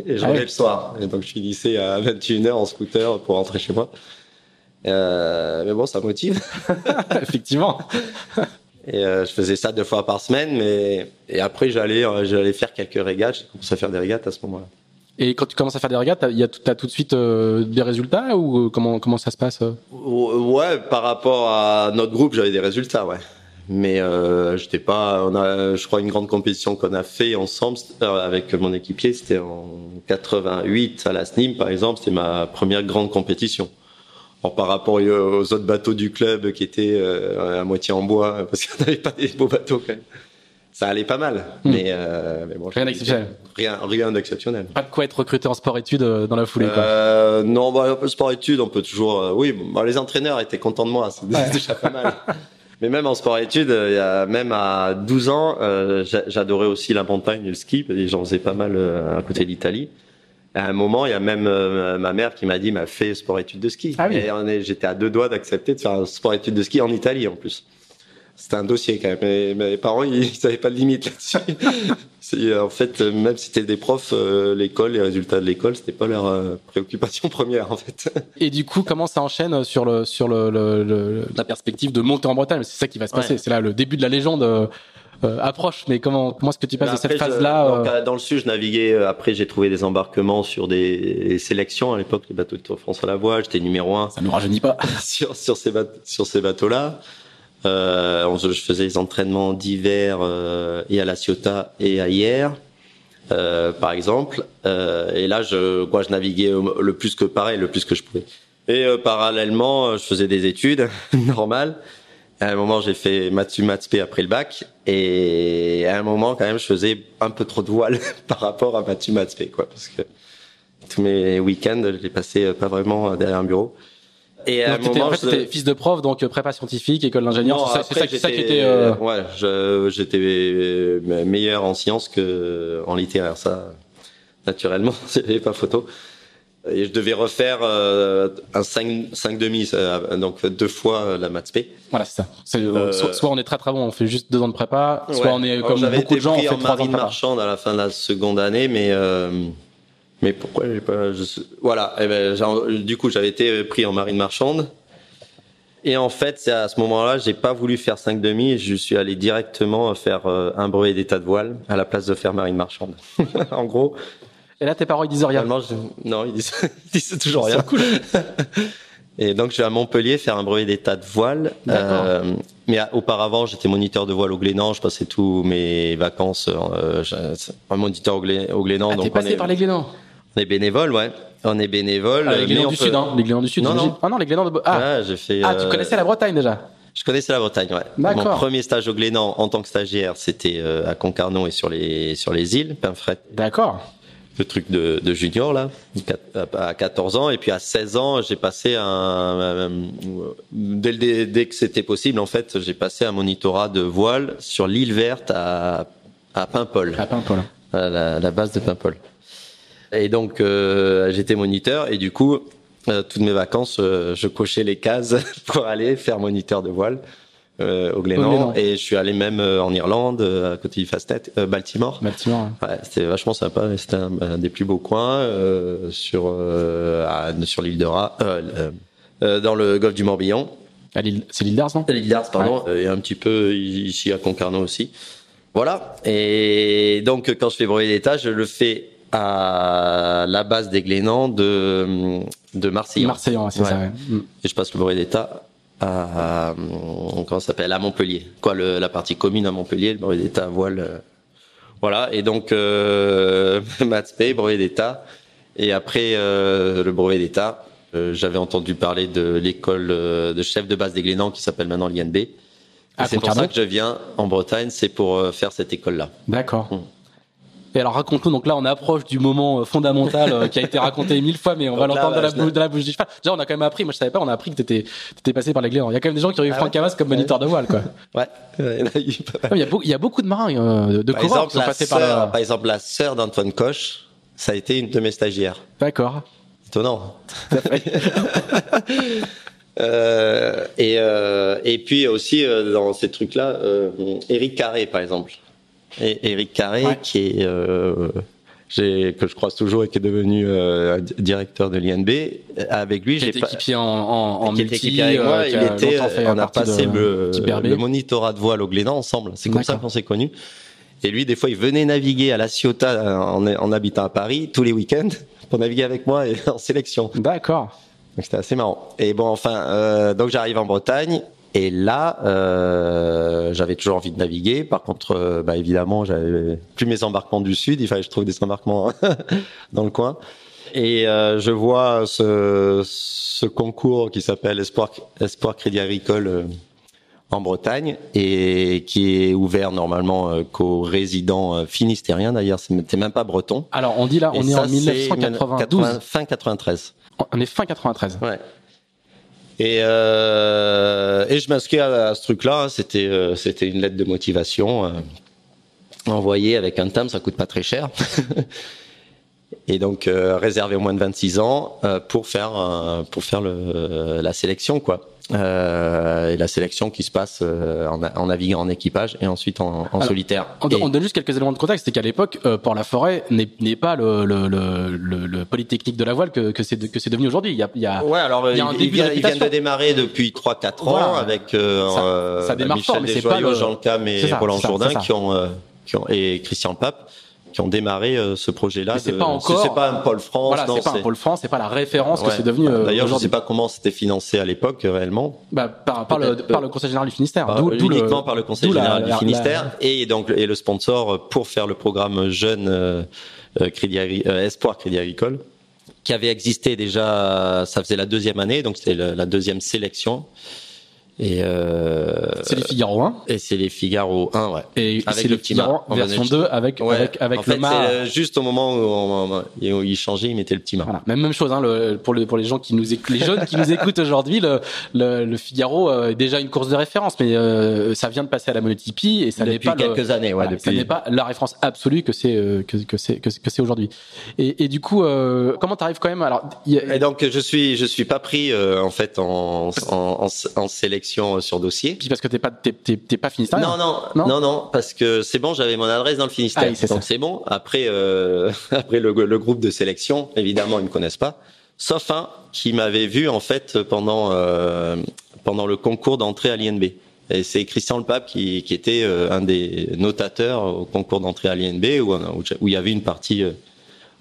Et je ah le soir. Et donc je finissais à 21h en scooter pour rentrer chez moi. Euh, mais bon, ça motive. <laughs> <laughs> Effectivement. Et euh, je faisais ça deux fois par semaine, mais et après j'allais euh, j'allais faire quelques régates. J'ai commencé à faire des régates à ce moment-là. Et quand tu commences à faire des régates, il y a tout, de suite euh, des résultats ou comment comment ça se passe Ouais, par rapport à notre groupe, j'avais des résultats, ouais. Mais j'étais pas. On a, je crois, une grande compétition qu'on a fait ensemble avec mon équipier. C'était en 88 à la SNIM, par exemple. C'était ma première grande compétition par rapport aux autres bateaux du club qui étaient euh, à moitié en bois, <laughs> parce qu'on n'avait pas des beaux bateaux quand même. Ça allait pas mal, hmm. mais, euh, mais bon, rien d'exceptionnel. Rien, rien d'exceptionnel. Pas de quoi être recruté en sport-études euh, dans la foulée. Quoi. Non, bah, sport-études, on peut toujours. Oui, bah, les entraîneurs étaient contents de moi, c'est déjà pas mal. <laughs> mais même en sport-études, même à 12 ans, j'adorais aussi la montagne et le ski, j'en faisais pas mal à côté d'Italie à un moment, il y a même euh, ma mère qui m'a dit, m'a fait sport-études de ski. Ah oui. Et j'étais à deux doigts d'accepter de faire un sport-études de ski en Italie en plus. C'était un dossier quand même. Mais mes parents, ils <laughs> n'avaient pas de limite là-dessus. <laughs> en fait, même si c'était des profs, euh, l'école, les résultats de l'école, c'était pas leur euh, préoccupation <laughs> première en fait. Et du coup, comment ça enchaîne sur le sur le, le, la perspective de monter en Bretagne? C'est ça qui va se passer. C'est là le début de la légende euh, approche, mais comment comment est-ce que tu passes de cette phase-là euh Dans le sud, je naviguais. Euh, après, j'ai trouvé des embarquements sur des sélections à l'époque, les bateaux de Tour France à la voile. J'étais numéro un. Ça nous rajeunit pas. <laughs> sur sur ces bateaux, sur ces bateaux-là. Euh, je faisais des entraînements d'hiver et à la Ciotat et à hier. Euh, par exemple. Euh, et là, je, quoi, je naviguais le plus que pareil, le plus que je pouvais. Et parallèlement, je faisais des études <laughs> normales. À un moment, j'ai fait maths maths P après le bac, et à un moment, quand même, je faisais un peu trop de voile <laughs> par rapport à maths maths P, quoi, parce que tous mes week-ends, je les passais euh, pas vraiment derrière un bureau. Et à un moment, en fait, je... fils de prof, donc euh, prépa scientifique, école d'ingénieur. C'est ça, ça, qui était. Euh... Ouais, j'étais meilleur en sciences que en littéraire. Ça, naturellement, <laughs> c'est pas photo et je devais refaire euh, un 5 5 demi donc deux fois la maths P. Voilà, c'est ça. Euh, soit, on est très très bon, on fait juste deux ans de prépa, soit on est comme beaucoup de gens, on fait trois ans de prépa. marchande à la fin de la seconde année, mais euh, mais pourquoi j'ai pas je, voilà, eh ben, du coup, j'avais été pris en marine marchande. Et en fait, c'est à ce moment-là, j'ai pas voulu faire 5 demi et je suis allé directement faire un brevet d'état de voile à la place de faire marine marchande. <laughs> en gros, et là, tes parents, ils disent rien. Non, ils disent, <laughs> ils disent toujours rien. Cool. <laughs> Et donc, je vais à Montpellier faire un brevet d'état de voile. Euh, mais auparavant, j'étais moniteur de voile au Glénan. Je passais tous mes vacances euh, un moniteur au, Glénan. Ah, donc t'es passé par les Glénans On est bénévole, ouais. On est bénévole. Ah, les Glénans du Sud, hein. Les Glénans du Sud. Non, non. Ah non, les Glénans de. Ah, j'ai fait. Ah, tu euh, connaissais la Bretagne déjà. Je connaissais la Bretagne, ouais. Mon premier stage au Glénan en tant que stagiaire, c'était euh, à Concarneau et sur les sur les îles, Pinfret. D'accord le truc de, de, junior là à 14 ans et puis à 16 ans j'ai passé un, dès, dès que c'était possible en fait j'ai passé un monitorat de voile sur l'île verte à à Paimpol. À Paimpol. À la, la base de Paimpol. Et donc euh, j'étais moniteur et du coup euh, toutes mes vacances euh, je cochais les cases <laughs> pour aller faire moniteur de voile euh, au Glénan, et je suis allé même euh, en Irlande euh, à côté du Fastnet, euh, Baltimore. Baltimore. Ouais, c'était vachement sympa. C'était un, des plus beaux coins sur à, sur l'île de Ras, dans le golfe du Morbihan. C'est l'île d'Ars, non? L'île d'Ars, pardon. Et un petit peu ici à Concarneau aussi. Voilà. Et donc quand je fais brevet d'état, je le fais à la base des Glénans de de Marseillan. Marseillan, c'est ça. Ouais. Et je passe le brevet d'état à, comment ça s'appelle à Montpellier. Quoi, le, la partie commune à Montpellier, le brevet d'État à voile. euh, voilà. Et donc euh, <laughs> maths P, brevet d'État. Et après euh, le brevet d'État, euh, j'avais entendu parler de l'école euh, de chef de base des Glénans qui s'appelle maintenant l'INB. C'est pour ça que je viens en Bretagne, c'est pour euh, faire cette école-là. D'accord. Mm. Et alors raconte-nous, donc là on approche du moment euh, fondamental euh, qui a été raconté <laughs> mille fois, mais on va Donc l'entendre de, la bouche- de la bouche du cheval. Déjà on a quand même appris, moi je savais pas, on a appris que t'étais étais passé par les Gléans. Il y a quand même des gens qui ont eu Ah Franck ouais comme moniteur de voile, quoi. <laughs> Ouais. <laughs> Il y a. Il y a, beau- il y a beaucoup de marins, euh, de Par coureurs exemple, qui sont passés par là. par exemple, la sœur d'Antoine Coche, ça a été une de mes stagiaires. D'accord. Étonnant. Euh, et, et puis aussi dans ces trucs-là, Eric Carré par exemple. Et Eric Carré Ouais. qui est euh, que je croise toujours et qui est devenu euh, directeur de l'INB. Avec lui, Qui j'ai était pas. équipier en, en, en qui était multi, équipier avec euh, moi, qui il a était, fait on a passé de le, le monitorat de voile au Glénan ensemble. C'est comme ça qu'on s'est connus. Et lui, des fois, il venait naviguer à la Ciotat en, en habitant à Paris tous les week-ends <laughs> pour naviguer avec moi et <laughs> en sélection. D'accord. Donc c'était assez marrant. Et bon, enfin, euh, donc j'arrive en Bretagne. Et là, euh, j'avais toujours envie de naviguer. Par contre, euh, bah, évidemment, j'avais plus mes embarquements du sud. Il fallait que je trouve des embarquements <laughs> dans le coin. Et euh, je vois ce, ce concours qui s'appelle Espoir, Espoir Crédit Agricole euh, en Bretagne et qui est ouvert normalement qu'aux résidents finistériens. D'ailleurs, c'est c'est même pas breton. Alors on dit là, on Et est ça, en c'est 1992. 80 fin 93. On est fin 93. Ouais. Et, euh, et je m'inscris à, ce truc-là. hein. C'était euh, c'était une lettre de motivation euh, envoyée avec un timbre, ça coûte pas très cher. <laughs> et donc réservé aux moins de 26 ans pour faire pour faire le, la sélection quoi. Euh, et la sélection qui se passe euh, en, en naviguant en équipage et ensuite en, en Alors, solitaire. On, Et- on donne juste quelques éléments de contexte, c'est qu'à l'époque, euh, Port-la-Forêt n'est n'est pas le, le, le, le, le polytechnique de la voile que, que c'est de- que c'est devenu aujourd'hui. Il y a, il y a Ouais, alors Il y a un début de ils viennent réputation. de démarrer depuis 3-4 ans Voilà. avec euh, Ça- euh, ça démarre Michel fort, mais c'est pas Jean Cam et ça, Roland Jourdain qui ont, euh, qui ont et Christian Pape qui ont démarré euh, ce projet-là. C'est de- pas encore- C'est pas un pôle France. voilà, c'est pas un pôle France, c'est pas la référence que c'est devenu. euh, D'ailleurs, je sais aujourd'hui. pas comment c'était financé à l'époque euh, réellement. Bah, par, par, le, Peut-être, par le Conseil général du Finistère. Par- le- uniquement par le Conseil général la- du la- Finistère et donc et le sponsor pour faire le programme jeune crédit espoir crédit agricole qui avait existé déjà ça faisait la deuxième année donc c'était la deuxième sélection et euh, C'est les Figaro 1 et c'est les Figaro 1 ouais. Et c'est le le petit Figaro version venait 2 avec Ouais. avec avec en le fait, c'est euh, juste au moment où, on- où il changeait il mettait le petit mât. Voilà, même même chose hein, le, pour les pour les gens qui nous écoutent, les jeunes qui nous écoutent aujourd'hui, le, le le Figaro euh, est déjà une course de référence, mais euh, ça vient de passer à la monotypie et ça n'est pas le- quelques années ouais Voilà, Ça depuis. n'est pas la référence absolue que c'est euh, que que c'est que, c'est- que c'est aujourd'hui. Et, et du coup, euh, comment t'arrives quand même Alors, il y a- et donc je suis je suis pas pris euh, en fait en, en, en, en sélection sur dossier puis parce que t'es pas t'es t'es t'es pas finistérien. Non, non, Non non, non, parce que c'est bon, j'avais mon adresse dans le Finistère. Ah oui, c'est donc ça. c'est bon. Après, euh, <laughs> après le, le groupe de sélection, évidemment, ils me connaissent pas. Sauf un qui m'avait vu en fait pendant euh, pendant le concours d'entrée à l'INB. Et c'est Christian Le Pape qui, qui était euh, un des notateurs au concours d'entrée à l'INB où, où, où il y avait une partie euh,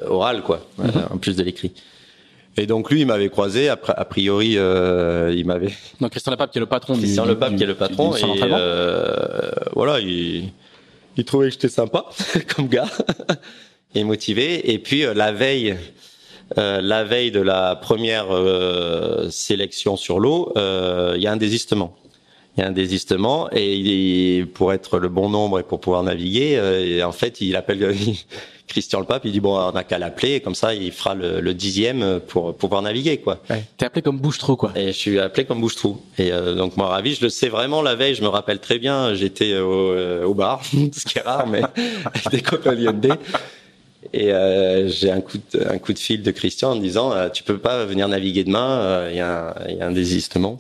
orale, quoi, Mhm. euh, en plus de l'écrit. Et donc lui, il m'avait croisé. Après, a priori, euh, il m'avait <laughs> Donc Christian Lepape qui est le patron Christian du- Le Pape du- qui est le patron du et euh, voilà il, il trouvait que j'étais sympa <laughs> comme gars <laughs> et motivé. Et puis euh, la veille euh, la veille de la première euh, sélection sur l'eau euh, il y a un désistement. Il y a un désistement et il, pour être le bon nombre et pour pouvoir naviguer euh, et en fait il appelle Christian Le Pape il dit bon on n'a qu'à l'appeler et comme ça il fera le, le dixième pour, pour pouvoir naviguer quoi Ouais. T'es appelé comme bouche-trou quoi. et je suis appelé comme bouche-trou. Et euh, donc moi ravi, je le sais vraiment la veille, je me rappelle très bien, j'étais au, euh, au bar, <laughs> ce qui est rare, mais avec <laughs> des copains l'IND. Et euh, j'ai un coup de, un coup de fil de Christian en me disant tu peux pas venir naviguer demain, il y, a un- il y a un désistement.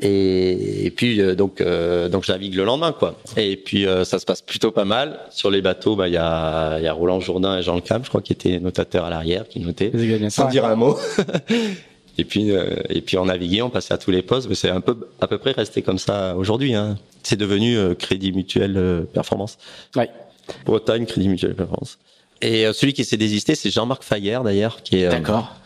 Et, et puis euh, donc euh, donc je navigue le lendemain quoi. Et puis euh, ça se passe plutôt pas mal sur les bateaux. Bah il y a il y a Roland Jourdain et Jean Le Cam, je crois qui étaient notateurs à l'arrière, qui notaient sans dire un mot. <laughs> et puis euh, et puis on naviguait, on passait à tous les postes, mais c'est un peu à peu près resté comme ça aujourd'hui. Hein. C'est devenu euh, Crédit Mutuel euh, Performance. Ouais. Bretagne Crédit Mutuel Performance. Et euh, celui qui s'est désisté, c'est Jean-Marc Fayer d'ailleurs, qui est euh, D'accord.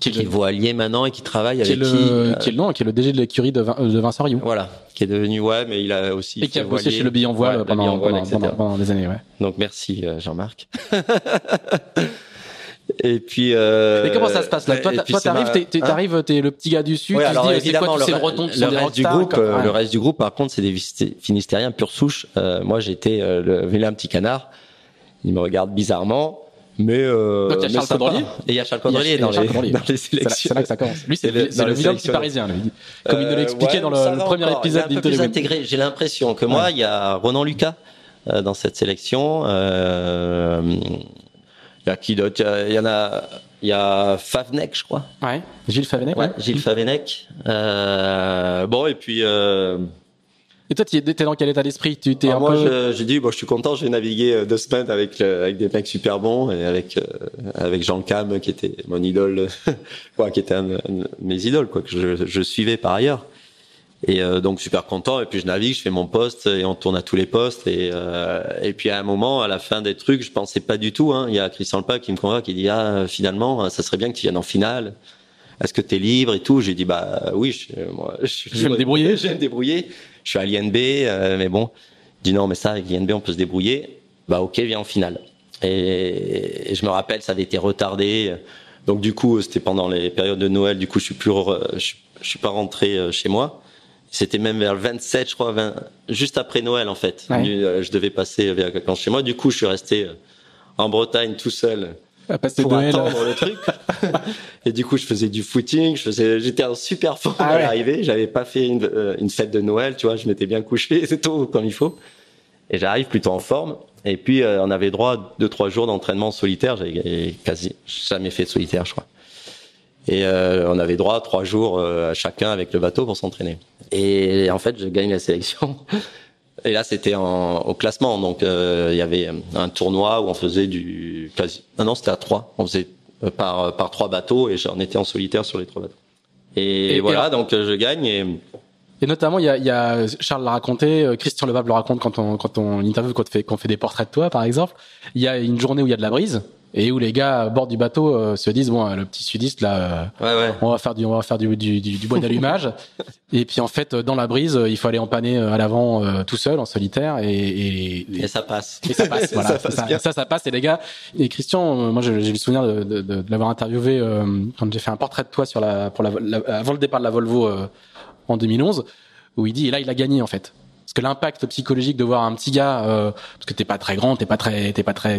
Qui est, voilier maintenant et qui travaille qui avec est le, qui, qui est le, non, qui est le DG de l'écurie de, Vin- de Vincent Rioux. Voilà, qui est devenu ouais, mais il a aussi Et qui a bossé chez le Billon Voile Ouais, pendant, Billon Voile, pendant, etc. pendant, pendant des années, ouais. Donc merci euh, Jean-Marc. <laughs> et puis. Euh, Mais comment ça se passe là? Toi, t'arrives, t'es, Hein? t'arrives, t'es le petit gars du sud. Ouais, tu alors dis, quoi le, Bretons qui le reste du groupe, quoi. euh, Ouais. le reste du groupe, par contre, c'est des Finistériens pure souche. Euh, moi, j'étais euh, le vilain petit canard. Il me regarde bizarrement, mais. Euh, Donc, il y a Charles. Caudrelier Et il y a Charles a dans, dans les sélections. c'est là que ça commence. Lui, c'est, le- le vilain petit parisien. lui. Comme il nous Euh, expliqué ouais, dans le, le premier épisode Il est un peu plus intégré. J'ai l'impression que moi, il y a Ronan Lucas euh, dans cette sélection. Euh, il y a qui d'autre? Il y en a. Il y a Favnek, je crois. Ouais. Gilles Favenec. Ouais, ouais. Gilles Favenec. Euh, bon, et puis. Euh, Et toi, t'es t'es dans quel état d'esprit? Tu t'es ah, moi, peu. j'ai dit, bon, je suis content. J'ai navigué euh, deux semaines avec euh, avec des mecs super bons et avec euh, avec Jean Cam qui était mon idole, <laughs> quoi, qui était un, un de mes idoles, quoi, que je, je suivais par ailleurs. Et euh, donc super content. Et puis je navigue, je fais mon poste et on tourne à tous les postes. Et euh, et puis à un moment, à la fin des trucs, je pensais pas du tout. Hein, il y a Christian Lepage qui me convoque, qui dit ah finalement, ça serait bien que tu viennes en finale. Est-ce que t'es libre et tout? J'ai dit bah oui, je, moi, <laughs> je, Je vais me débrouiller. <laughs> Je vais me débrouiller. Je suis à l'INB, euh, mais bon. Je dis non, mais ça avec l'INB on peut se débrouiller. Bah ok, viens en finale. Et, et je me rappelle, ça avait été retardé. Donc du coup, c'était pendant les périodes de Noël. Du coup, je suis plus, je, je suis pas rentré euh, chez moi. C'était même vers le 27, je crois, 20 juste après Noël en fait. Ouais. Euh, Je devais passer vers vacances chez moi. Du coup, je suis resté euh, en Bretagne tout seul pour attendre le truc. et du coup, je faisais du footing, je faisais, j'étais en super forme Ah à l'arrivée. J'avais pas fait une, euh, une fête de Noël, tu vois, je m'étais bien couché, <laughs> c'est tout comme il faut. Et j'arrive plutôt en forme. Et puis, euh, on avait droit à deux, trois jours d'entraînement solitaire. J'ai quasi jamais fait de solitaire, je crois. Et euh, on avait droit à trois jours à chacun avec le bateau pour s'entraîner. Et en fait, je gagne la sélection. Et là, c'était en- au classement. Donc, euh, il y avait un tournoi où on faisait du quasi. Non, non, c'était à trois. On faisait euh, par par trois bateaux et j'en étais en solitaire sur les trois bateaux. Et, Et- voilà, et- donc euh, je gagne. Et Et notamment, il y a, y a Charles l'a raconté, euh, Christian Levable le raconte quand on quand on interview, quand on fait, qu'on fait des portraits de toi, par exemple. Il y a une journée où il y a de la brise et où les gars à bord du bateau euh, se disent bon, le petit sudiste là, euh, ouais, ouais. on va faire du on va faire du du, du, du bois d'allumage. <laughs> et puis en fait, dans la brise, euh, il faut aller empanner euh, à l'avant euh, tout seul en solitaire et et, Et ça passe. et ça passe, <laughs> voilà. Ça ça, passe ça, bien. ça, ça passe. Et les gars, et Christian, euh, moi, j'ai le souvenir de, de, de, de l'avoir interviewé euh, quand j'ai fait un portrait de toi sur la, pour la, la- avant le départ de la Volvo euh, en 2011, où il dit, et là, il a gagné en fait. Que l'impact psychologique de voir un petit gars, euh, parce que t'es pas très grand, t'es pas très, t'es pas très,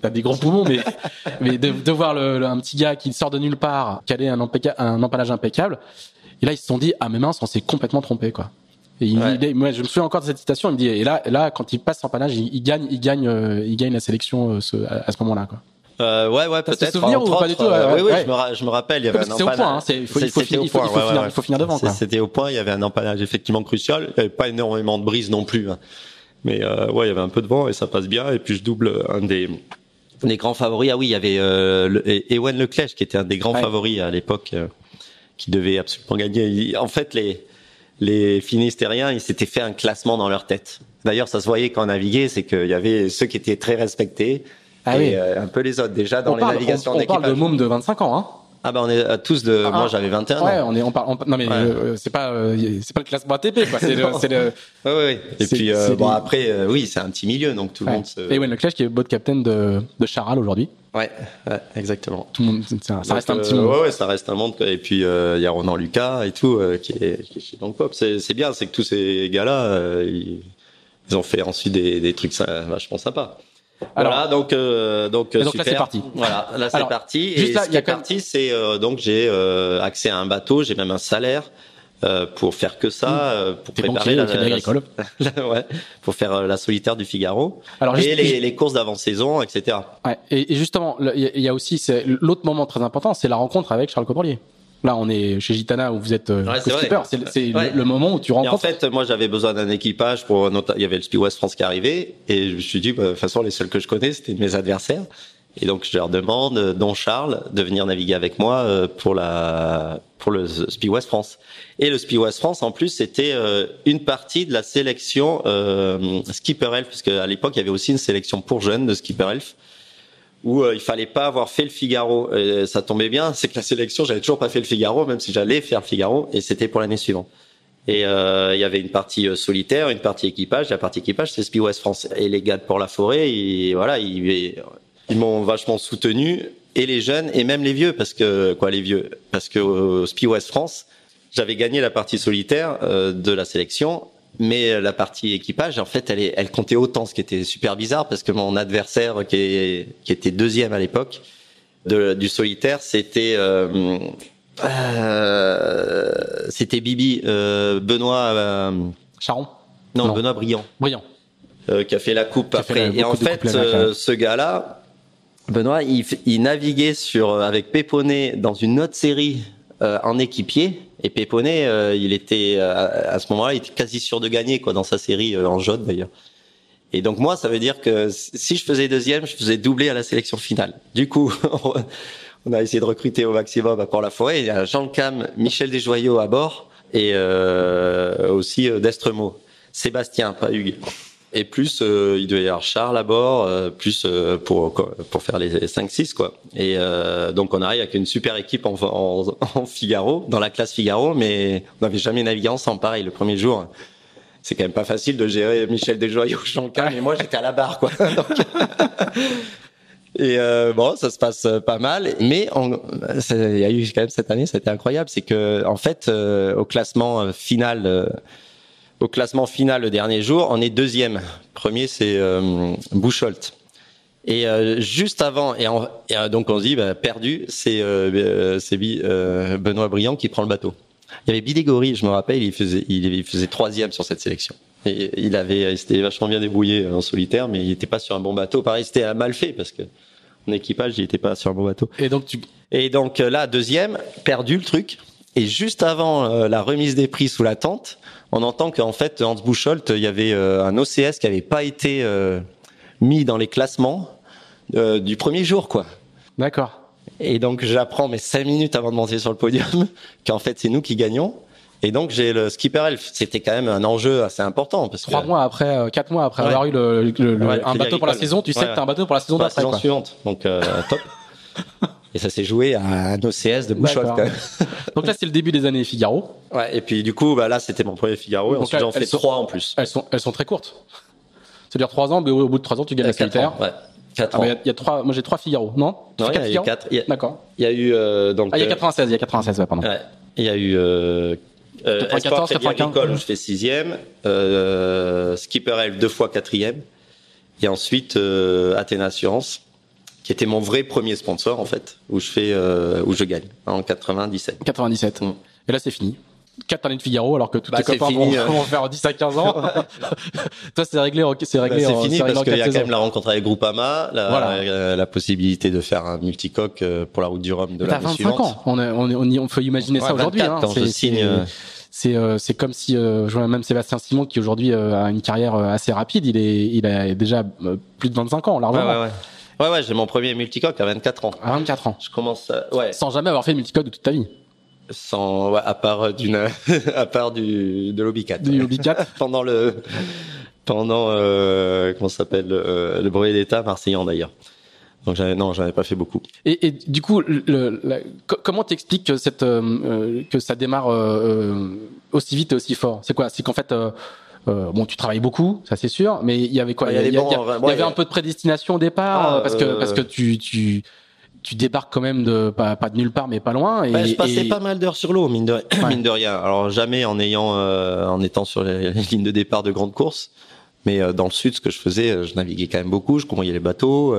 t'as, des gros poumons, mais, <laughs> mais de, de voir le, le- un petit gars qui sort de nulle part, a un, un empalage impeccable, et là ils se sont dit, ah mes mains, on s'est complètement trompé quoi. Et il, Ouais. il- moi, je me souviens encore de cette citation. Il me dit et là, là, quand il passe en panage, il, il gagne, il gagne, euh, il gagne la sélection euh, ce- à, à ce moment-là. Quoi. Euh, ouais, ouais, peut-être. souvenir ou pas du autres, tout, euh, ouais, Oui, oui, ouais. je me, ra- je me rappelle. Il y avait un empannage. hein, il faut- il faut C'était finir- il faut- ouais, faut devant. C'était au point. Il y avait un empannage effectivement crucial. Il n'y avait pas énormément de brise non plus. hein. Mais euh, ouais, il y avait un peu de vent et ça passe bien. Et puis je double un des des grands favoris. Ah oui, il y avait euh, le, Ewan Leclerc qui était un des grands favoris à l'époque, euh, qui devait absolument gagner. Il- en fait, les les Finistériens, ils s'étaient fait un classement dans leur tête. D'ailleurs, ça se voyait quand on naviguait, c'est qu'il y avait ceux qui étaient très respectés Ah et oui. euh, un peu les autres. Déjà dans on les parle, navigations on, on parle de mômes de 25 ans. Hein. Ah bah on est à tous de. Ah. moi j'avais 21 ans. Ouais, on est, on parle, on- non mais Ouais. euh, c'est pas, euh, c'est pas le classement ATP, quoi. C'est le, c'est le. <laughs> Ouais, ouais. Et puis euh, bon des- après euh, oui c'est un petit milieu donc tout le monde se. Et Ewan Leclerc qui est boat captain de, de Charal aujourd'hui. Ouais, ouais, exactement. Tout le monde, ça Donc, reste un petit euh, monde. Ouais, ouais, ça reste un monde. Et puis euh, il y a Ronan Lucas et tout euh, qui, est, qui est chez Long Pop. C'est c'est bien, c'est que tous ces gars-là, euh, ils, ils ont fait ensuite des, des trucs vachement sympas. Alors- voilà, donc euh, donc, Et donc là, super. c'est parti. Voilà, là c'est parti. juste Et là, ce qui est parti, c'est euh, donc j'ai euh, accès à un bateau, j'ai même un salaire. euh, pour faire que ça, euh, pour préparer la, la- Agricole. <laughs> la- ouais, pour faire euh, la solitaire du Figaro Alors, et juste- les, les courses d'avant-saison, etc. Ouais, et, et justement, il y, a- aussi l'autre moment très important, c'est la rencontre avec Charles Caudrelier. Là, on est chez Gitana où vous êtes euh, Ouais, vrai. C'est Ouais. le, le moment où tu Et en rencontres. fait, moi, j'avais besoin d'un équipage pour il y avait le Speed West France qui arrivait et je me suis dit, bah, de toute façon, les seuls que je connais, c'était mes adversaires. Et donc, je leur demande, euh, dont Charles, de venir naviguer avec moi euh, pour la pour le Speed West France. Et le Speed West France, en plus, c'était une partie de la sélection euh, Skipper Elf, parce qu'à l'époque, il y avait aussi une sélection pour jeunes de Skipper Elf où euh, il fallait pas avoir fait le Figaro. Et ça tombait bien, c'est que la sélection, j'avais toujours pas fait le Figaro, même si j'allais faire le Figaro, et c'était pour l'année suivante. Et euh, il y avait une partie euh, solitaire, une partie équipage. La partie équipage, c'est Spi West France. Et les gars de Pour la Forêt, ils, voilà, ils, ils m'ont vachement soutenu, et les jeunes, et même les vieux, parce que quoi, les vieux, parce que au Spi West France, j'avais gagné la partie solitaire euh, de la sélection, mais la partie équipage, en fait, elle, est, elle comptait autant, ce qui était super bizarre, parce que mon adversaire, qui, est, qui était deuxième à l'époque du solitaire, c'était euh, euh, c'était Bibi euh, Benoît euh, Charon. Non, Benoît Briand. Briand. Euh, qui a fait la coupe après. et en fait, ce gars-là, Benoît, il, il, naviguait sur avec Péponnet dans une autre série en équipier. Et Péponnet, il était à ce moment-là, il était quasi sûr de gagner quoi dans sa série en jaune d'ailleurs. Et donc moi, ça veut dire que si je faisais deuxième, je faisais doubler à la sélection finale. Du coup, <laughs> on a essayé de recruter au maximum à Port-la-Forêt. Il y a Jean Cam, Michel Desjoyaux à bord et euh, aussi euh, Destremo. Sébastien, pas Hugues. Et plus, euh, il devait y avoir Charles à bord, euh, plus euh, pour pour faire les 5-6 quoi. Et donc on arrive avec une super équipe <laughs> en, Figaro, dans la classe Figaro, mais on n'avait jamais navigué ensemble. Pareil, le premier jour, c'est quand même pas facile de gérer Michel Desjoyaux, Jean Cam, et moi j'étais à la barre quoi. <laughs> <laughs> Et bon, ça se passe pas mal, mais il y a eu quand même cette année, c'était incroyable, c'est que en fait, au classement final, au classement final le dernier jour, on est deuxième. Premier, c'est Boucholt. Et juste avant, et, donc on se dit bah, perdu, c'est c'est Benoît Briand qui prend le bateau. Il y avait Bidégory, je me rappelle, il faisait il faisait troisième sur cette sélection. Et il avait, il s'était vachement bien débrouillé en solitaire, mais il n'était pas sur un bon bateau. Pareil, c'était mal fait parce que mon équipage, il n'était pas sur un bon bateau. Et donc tu. Et donc euh, là, deuxième, perdu le truc. Et juste avant euh, la remise des prix sous la tente, on entend qu'en fait, Hans Buchholz, il y avait euh, un OCS qui avait pas été mis dans les classements du premier jour, quoi. D'accord. Et donc j'apprends, mais cinq minutes avant de monter sur le podium, <laughs> qu'en fait c'est nous qui gagnons. Et donc j'ai le skipper elf. C'était quand même un enjeu assez important parce trois mois après, euh, quatre mois après avoir eu le, un bateau pour la saison, tu sais que t'as un bateau pour la saison d'après. La saison suivante, donc euh, top. <laughs> Et ça s'est joué à un OCS de Bouchol quand même. donc là c'est le début des années Figaro. Ouais. Et puis du coup bah là c'était mon premier Figaro. Et ensuite j'en fais trois en plus. Elles sont elles sont très courtes. C'est-à-dire trois ans, mais au bout de trois ans tu gagnes la solitaire. Ouais. Quatre ah, Il y a trois. Moi j'ai trois Figaro, non? Non, il y a eu quatre. D'accord. Il y a eu euh, donc. Ah il y a 96, il y a 96, ouais, pardon. Ouais. Il y a eu euh, euh, 94, 95. je fais sixième. Euh, Skipper Elf deux fois quatrième. Et ensuite euh, Athéna Assurance, qui était mon vrai premier sponsor en fait, où je fais, euh, où je gagne en 97. 97. Mm. Et là c'est fini. Quatre années de Figaro, alors que tous bah, tes copains fini, vont, euh... faire 10 à 15 ans. <laughs> Toi, c'est réglé, c'est réglé. Bah, c'est fini parce qu'il y a quand même la rencontre avec Groupama, la, voilà. euh, la possibilité de faire un multicoque pour la route du Rhum de l'année suivante. 25 ans. On, on, on, on, peut imaginer ouais, ça aujourd'hui. Hein. Je signe. Euh, c'est c'est comme si euh, je vois même Sébastien Simon qui aujourd'hui euh, a une carrière assez rapide, il est il a déjà plus de 25 ans largement. Ouais ouais. Ouais ouais, j'ai mon premier multicoque à 24 ans. À 24 ans. Je commence à... ouais. Sans jamais avoir fait de multicoque de toute ta vie. Sans ouais, à part d'une <laughs> à part du de l'Obicat. Du Obicat <laughs> pendant le pendant euh, comment s'appelle le brevet d'état marseillan d'ailleurs. Donc non, j'en avais pas fait beaucoup. Et, et du coup, le, comment t'expliques que cette euh, que ça démarre euh, aussi vite et aussi fort? C'est quoi? C'est qu'en fait, euh, euh, bon, tu travailles beaucoup, ça c'est sûr, mais il y avait quoi? Il y, avait un peu de prédestination au départ ah, parce que parce que tu tu tu débarques quand même de pas, pas de nulle part mais pas loin. Et, bah, je passais pas mal d'heures sur l'eau mine de, <clears throat> mine de rien. Alors jamais en ayant en étant sur les, les, lignes de départ de grandes courses, mais dans le sud, ce que je faisais, je naviguais quand même beaucoup, je convoyais les bateaux.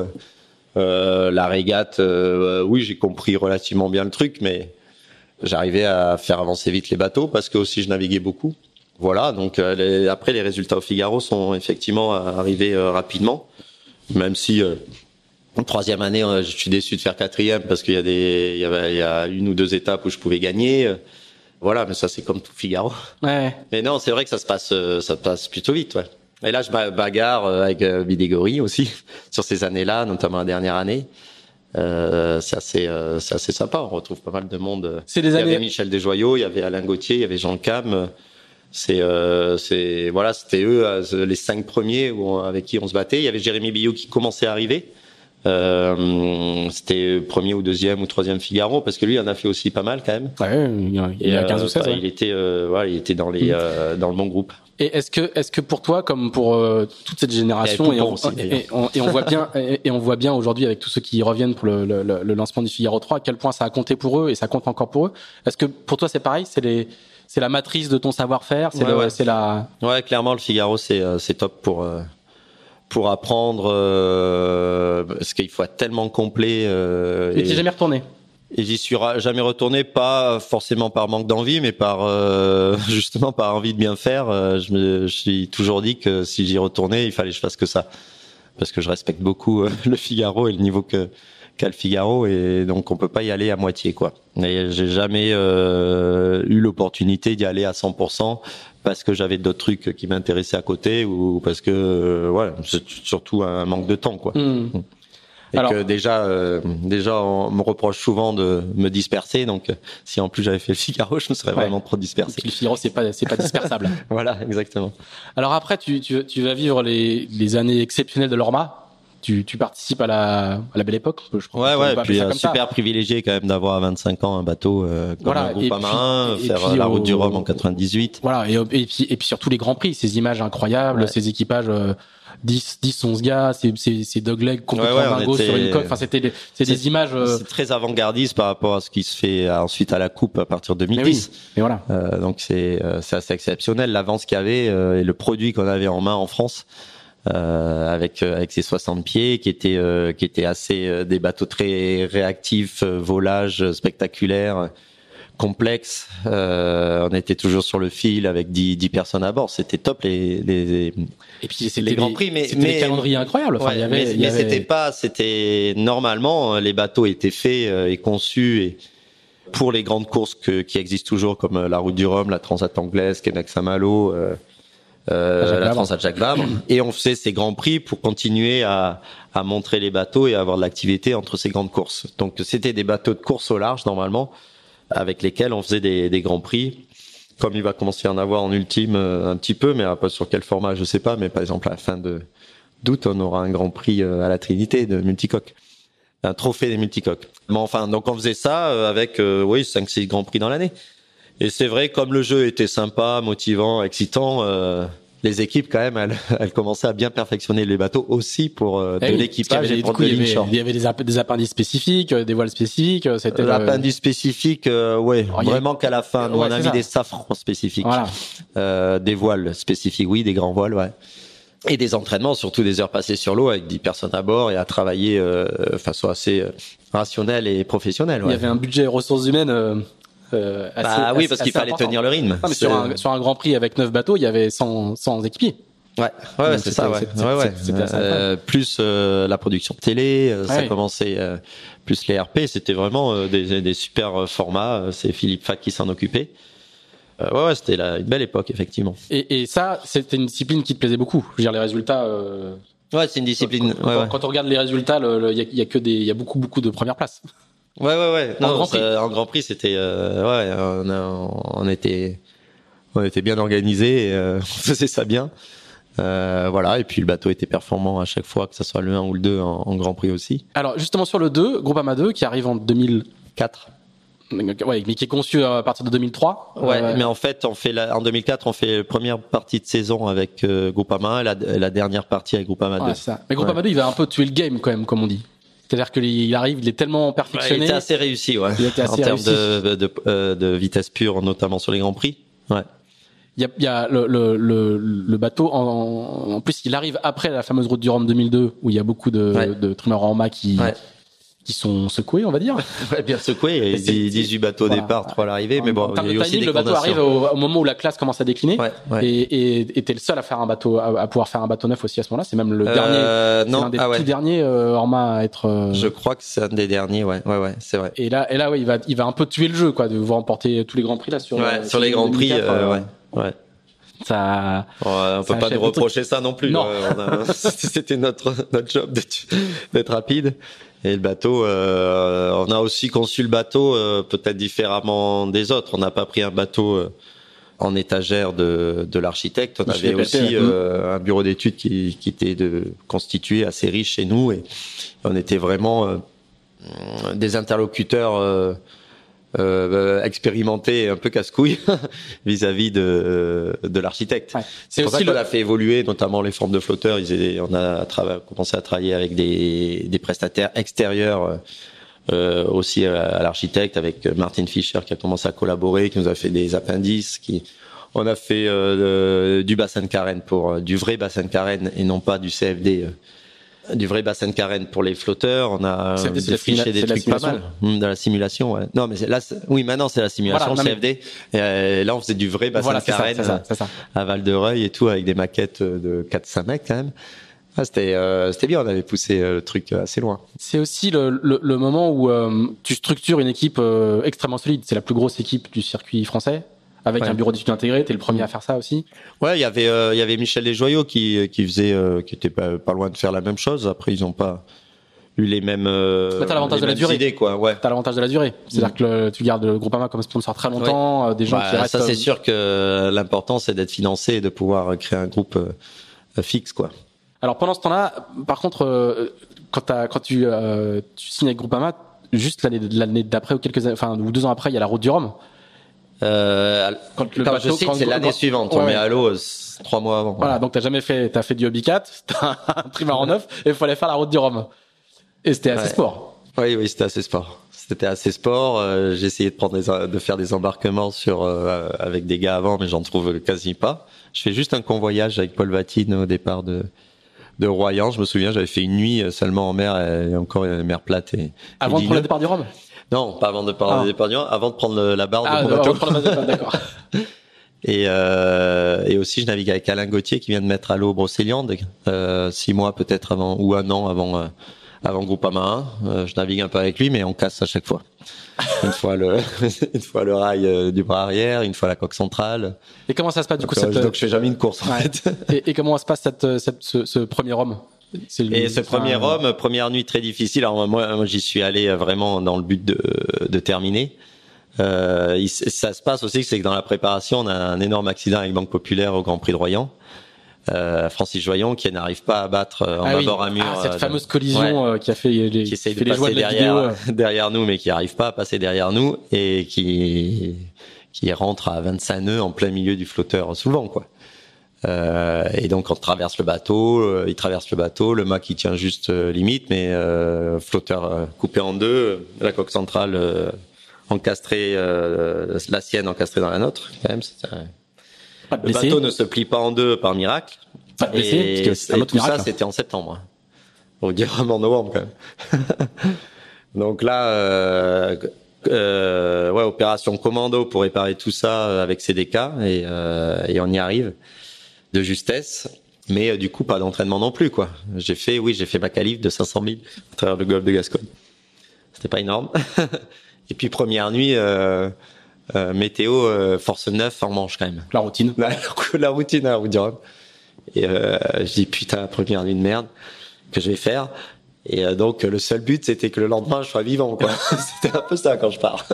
Euh, la régate, euh, oui, j'ai compris relativement bien le truc, mais j'arrivais à faire avancer vite les bateaux parce que aussi je naviguais beaucoup. Voilà, donc euh, les, après les résultats au Figaro sont effectivement arrivés rapidement, même si en troisième année, je suis déçu de faire quatrième parce qu'il y a des, il y, avait, il y a une ou deux étapes où je pouvais gagner. Voilà, mais ça c'est comme tout Figaro. Ouais. Mais non, c'est vrai que ça se passe, ça passe plutôt vite, ouais. Et là, je bagarre euh, avec Bidégory euh, aussi <laughs> sur ces années-là, notamment la dernière année. Euh, c'est assez, euh, c'est assez sympa. On retrouve pas mal de monde. C'est des années. Il y avait Michel Desjoyaux, il y avait Alain Gauthier, il y avait Jean Cam. C'est, euh, c'est, voilà, c'était eux les cinq premiers où avec qui on se battait. Il y avait Jérémy Billot qui commençait à arriver Euh, c'était premier ou deuxième ou troisième Figaro parce que lui en a fait aussi pas mal quand même. Ouais, il y a 15 ou 16. Bah, il était, voilà, il était dans les mm. dans le bon groupe. Et est-ce que, est-ce que pour toi, comme pour toute cette génération, et, on, et, on, et on, voit bien, <laughs> et, on voit bien aujourd'hui avec tous ceux qui reviennent pour le, le, le, lancement du Figaro 3, à quel point ça a compté pour eux et ça compte encore pour eux. Est-ce que pour toi c'est pareil, c'est les, c'est la matrice de ton savoir-faire, c'est ouais, c'est la. Ouais, clairement le Figaro c'est c'est top pour pour apprendre euh, parce qu'il faut être tellement complet. Euh, et t'es jamais retourné Et j'y suis jamais retourné, pas forcément par manque d'envie, mais par euh, <laughs> justement par envie de bien faire. Euh, je me je suis toujours dit que si j'y retournais, il fallait que je fasse que ça, parce que je respecte beaucoup euh, le Figaro et le niveau que qu'a le Figaro, et donc on peut pas y aller à moitié quoi. Et j'ai jamais euh, eu l'opportunité d'y aller à 100% parce que j'avais d'autres trucs qui m'intéressaient à côté ou parce que euh, ouais, c'est surtout un manque de temps quoi. Hmm. Et que déjà, euh, déjà, on me reproche souvent de me disperser. Donc, si en plus j'avais fait le Figaro, <laughs> je me serais vraiment trop dispersé. le Figaro, c'est pas, c'est pas dispersable. <laughs> voilà, exactement. Alors après, tu, tu, tu vas vivre les, les années exceptionnelles de l'Orma tu, tu participes à la, à la belle époque, je crois. Ouais, ouais, puis euh, super privilégié quand même d'avoir à 25 ans un bateau euh, comme voilà, un groupe à main, faire la route du Rhum en 98. Voilà, et, et, puis, et puis surtout les grands prix, ces images incroyables, ces équipages. 10, 10, 11 gars, c'est, c'est, c'est dogleg complètement ouais, ouais, sur une coque. Enfin, c'était, c'est des images. Euh, c'est très avant-gardiste par rapport à ce qui se fait ensuite à la coupe à partir de 2010. Mais voilà. Euh, donc c'est, c'est assez exceptionnel l'avance qu'il y avait et le produit qu'on avait en main en France euh, avec euh, avec ses 60 pieds qui étaient euh, qui étaient assez des bateaux très réactifs, volages spectaculaires complexe. Euh, on était toujours sur le fil avec 10, 10 personnes à bord. C'était top les, les, et puis les grands prix, mais mais des calendriers incroyables. Enfin, y avait, mais, mais c'était pas, c'était normalement les bateaux étaient faits et conçus et pour les grandes courses que, qui existent toujours comme la Route du Rhum, la Transat anglaise, Québec Saint-Malo. Euh, euh, la Transat Jacques Vabre, <coughs> et on faisait ces grands prix pour continuer à, à montrer les bateaux et avoir de l'activité entre ces grandes courses. Donc c'était des bateaux de course au large normalement, avec lesquels on faisait des, des grands prix. Comme il va commencer à en avoir en ultime euh, un petit peu, mais pas sur quel format je sais pas. Mais par exemple à la fin de d'août, on aura un grand prix euh, à la Trinité de multicoques un trophée des multicoques. Mais enfin, donc on faisait ça euh, avec oui cinq six grands prix dans l'année. Et c'est vrai, comme le jeu était sympa, motivant, excitant, euh, les équipes quand même, elles, <laughs> elles, commençaient à bien perfectionner les bateaux aussi pour euh, de eh l'équipage et pour il, y avait, des, des, appendices spécifiques, euh, des voiles spécifiques. C'était l'appendice spécifique, euh, ouais, vraiment qu'à la fin, nous on a mis des safrans spécifiques, voilà. des voiles spécifiques, oui, des grands voiles, ouais et des entraînements, surtout des heures passées sur l'eau avec 10 personnes à bord et à travailler euh, façon assez rationnelle et professionnelle. Ouais. Il y avait un budget ressources humaines euh, bah oui, parce qu'il fallait tenir le rythme. mais sur, un, sur un Grand Prix avec 9 bateaux, il y avait 100, 100 équipiers. Ouais, ouais, c'est ça, ouais. ouais, ouais. Euh, plus euh, la production télé, euh, ça commençait plus les RP, c'était vraiment des, des super formats. C'est Philippe Fac qui s'en occupait. ouais, ouais, c'était une belle époque, effectivement. Et, et ça, c'était une discipline qui te plaisait beaucoup. Je veux dire, les résultats. Ouais, c'est une discipline. Quand, quand, on regarde les résultats, il y a, y a, que des, il y a beaucoup, beaucoup de premières places. Ouais, ouais, ouais. Non, en Grand Prix, en Grand Prix c'était, euh, ouais, on, on, était, on était bien organisé, euh, <laughs> on faisait ça bien. Euh, voilà, et puis le bateau était performant à chaque fois, que ce soit le 1 ou le 2 en, en Grand Prix aussi. Alors justement sur le 2, Groupama 2 qui arrive en 2004. Ouais, mais qui est conçu à partir de 2003. Ouais, euh, mais en fait, on fait la, en 2004, on fait la première partie de saison avec euh, Groupama, la, la dernière partie avec Groupama 2. Ouais, ça. Mais Groupama 2, il va un peu tuer le game quand même, comme on dit. C'est-à-dire qu'il arrive, il est tellement perfectionné. il était assez réussi, ouais. Il était assez en termes de, de, euh, de, vitesse pure, notamment sur les grands prix. Ouais. Il y a, il y a le, le, le, le, bateau, en, en plus, il arrive après la fameuse route du Rhum 2002, où il y a beaucoup de, ouais. de trimeurs en mât qui, ouais qui sont secoués, on va dire. <laughs> Ouais, bien secoués. A 18 bateaux au départ, 3 à l'arrivée, mais bon, il y a aussi le bateau arrive au, moment où la classe commence à décliner. Ouais, ouais. Et, et, t'es le seul à faire un bateau, à, pouvoir faire un bateau neuf aussi à ce moment-là. C'est même le euh, dernier, non, un des ah, petits derniers euh, Orma à être. Euh... Je crois que c'est un des derniers, ouais, ouais, ouais, c'est vrai. Et là, et là, ouais, il va, il va un peu tuer le jeu, quoi, de vous remporter tous les grands prix là sur. Ouais, sur les grands prix, euh, ouais, ouais. Ça, on peut pas nous reprocher ça non plus. Non. <laughs> C'était notre <laughs> notre job d'être rapide. Et le bateau, euh, on a aussi conçu le bateau euh, peut-être différemment des autres. On n'a pas pris un bateau euh, en étagère de, de l'architecte. On avait aussi euh, un bureau d'études qui, qui était de, constitué assez riche chez nous et on était vraiment euh, des interlocuteurs euh, expérimenté un peu casse-couille <laughs> vis-à-vis de, de l'architecte. Ouais. C'est pour ça qu'on a fait évoluer notamment les formes de flotteurs. Ils on a commencé à travailler avec des, des prestataires extérieurs euh, aussi à, l'architecte avec Martin Fischer qui a commencé à collaborer, qui nous a fait des appendices, qui on a fait euh, du bassin de carène pour euh, du vrai bassin de carène et non pas du CFD euh, du vrai bassin de carène pour les flotteurs. On a défriché des trucs pas mal hmm, dans la simulation. Ouais. Non, mais là, oui, maintenant c'est la simulation voilà, CFD. Et, euh, là, on faisait du vrai bassin voilà, de carène ça, ça, ça, à Val de Reuil et tout avec des maquettes de 4-5 mecs quand même. Ah, c'était euh, c'était bien, on avait poussé euh, le truc assez loin. C'est aussi le, le, le, moment où euh, tu structures une équipe euh, extrêmement solide. C'est la plus grosse équipe du circuit français avec un bureau d'études intégré. T'es le premier à faire ça aussi? Ouais, il y avait euh, il y avait Michel Desjoyaux qui qui faisait euh, qui était pas, pas loin de faire la même chose. Après, ils ont pas eu les mêmes. Euh, t'as l'avantage de la durée. Idées, quoi. Ouais. T'as l'avantage de la durée. C'est-à-dire mm. que tu gardes le Groupama comme sponsor très longtemps, ouais. des gens bah, qui restent. Ça, c'est sûr que l'important c'est d'être financé et de pouvoir créer un groupe fixe, quoi. Alors pendant ce temps-là, par contre, quand, quand tu, tu signes avec Groupama, juste l'année l'année d'après ou quelques enfin ou deux ans après, il y a la route du Rhum. Euh, quand le quand bateau, je que c'est l'année suivante, on met à l'eau euh, trois mois avant. Voilà, donc t'as jamais fait, t'as fait du hobby 4, <laughs> t'as un trimaran neuf, et il fallait faire la route du Rhum. Et c'était assez sport. Oui, oui, c'était assez sport. C'était assez sport. Euh, j'ai essayé de prendre des, de faire des embarquements sur euh, avec des gars avant, mais j'en trouve quasi pas. Je fais juste un convoyage avec Paul Vatine au départ de de Royan. Je me souviens, j'avais fait une nuit seulement en mer et encore une mer plate et avant de prendre le départ du Rhum? Non, pas avant de prendre ah. des avant de prendre la barre ah, de mon bateau. d'accord. <laughs> Et, euh, et aussi, je navigue avec Alain Gauthier qui vient de mettre à l'eau Brocéliande, euh, six mois peut-être avant ou un an avant euh, avant Groupama 1. Euh, je navigue un peu avec lui, mais on casse à chaque fois. <laughs> une fois le <laughs> une fois le rail euh, du bras arrière, une fois la coque centrale. Et comment ça se passe du coup cette... donc je fais jamais une course. En fait. et, et, comment se passe cette, cette ce, ce premier homme et ce premier homme, première nuit très difficile. Alors moi, moi j'y suis allé vraiment dans le but de, de terminer. Euh, il, ça se passe aussi, c'est que dans la préparation, on a un énorme accident avec Banque Populaire au Grand Prix de Royan. Euh, Francis Joyon qui n'arrive pas à battre euh, en ah bord à mur. Ah, cette euh, fameuse collision ouais, qui a fait les, qui essaye de passer derrière, derrière nous, mais qui n'arrive pas à passer derrière nous et qui qui rentre à 25 nœuds en plein milieu du flotteur sous le vent, quoi. Euh, et donc on traverse le bateau, euh, il traverse le bateau, le mât qui tient juste euh, limite, mais flotteur coupé en deux, la coque centrale encastrée, la sienne encastrée dans la nôtre. Quand même, le bateau ne se plie pas en deux par miracle. Pas de et, parce que et tout ça, c'était en septembre. On dirait en novembre quand même. <laughs> donc là, euh, euh, ouais, opération commando pour réparer tout ça avec CDK et, euh, et on y arrive de justesse. Mais euh, du coup, pas d'entraînement non plus, quoi. J'ai fait, oui, j'ai fait ma qualif de 500 000 à travers le golfe de Gascogne. C'était pas énorme. <laughs> Et puis première nuit, euh, euh, météo euh, force 9 en manche quand même. La routine. <laughs> La, routine à Rome. Et euh, je dis putain, première nuit de merde que je vais faire. Et donc le seul but c'était que le lendemain je sois vivant, quoi. <laughs> C'était un peu ça quand je pars.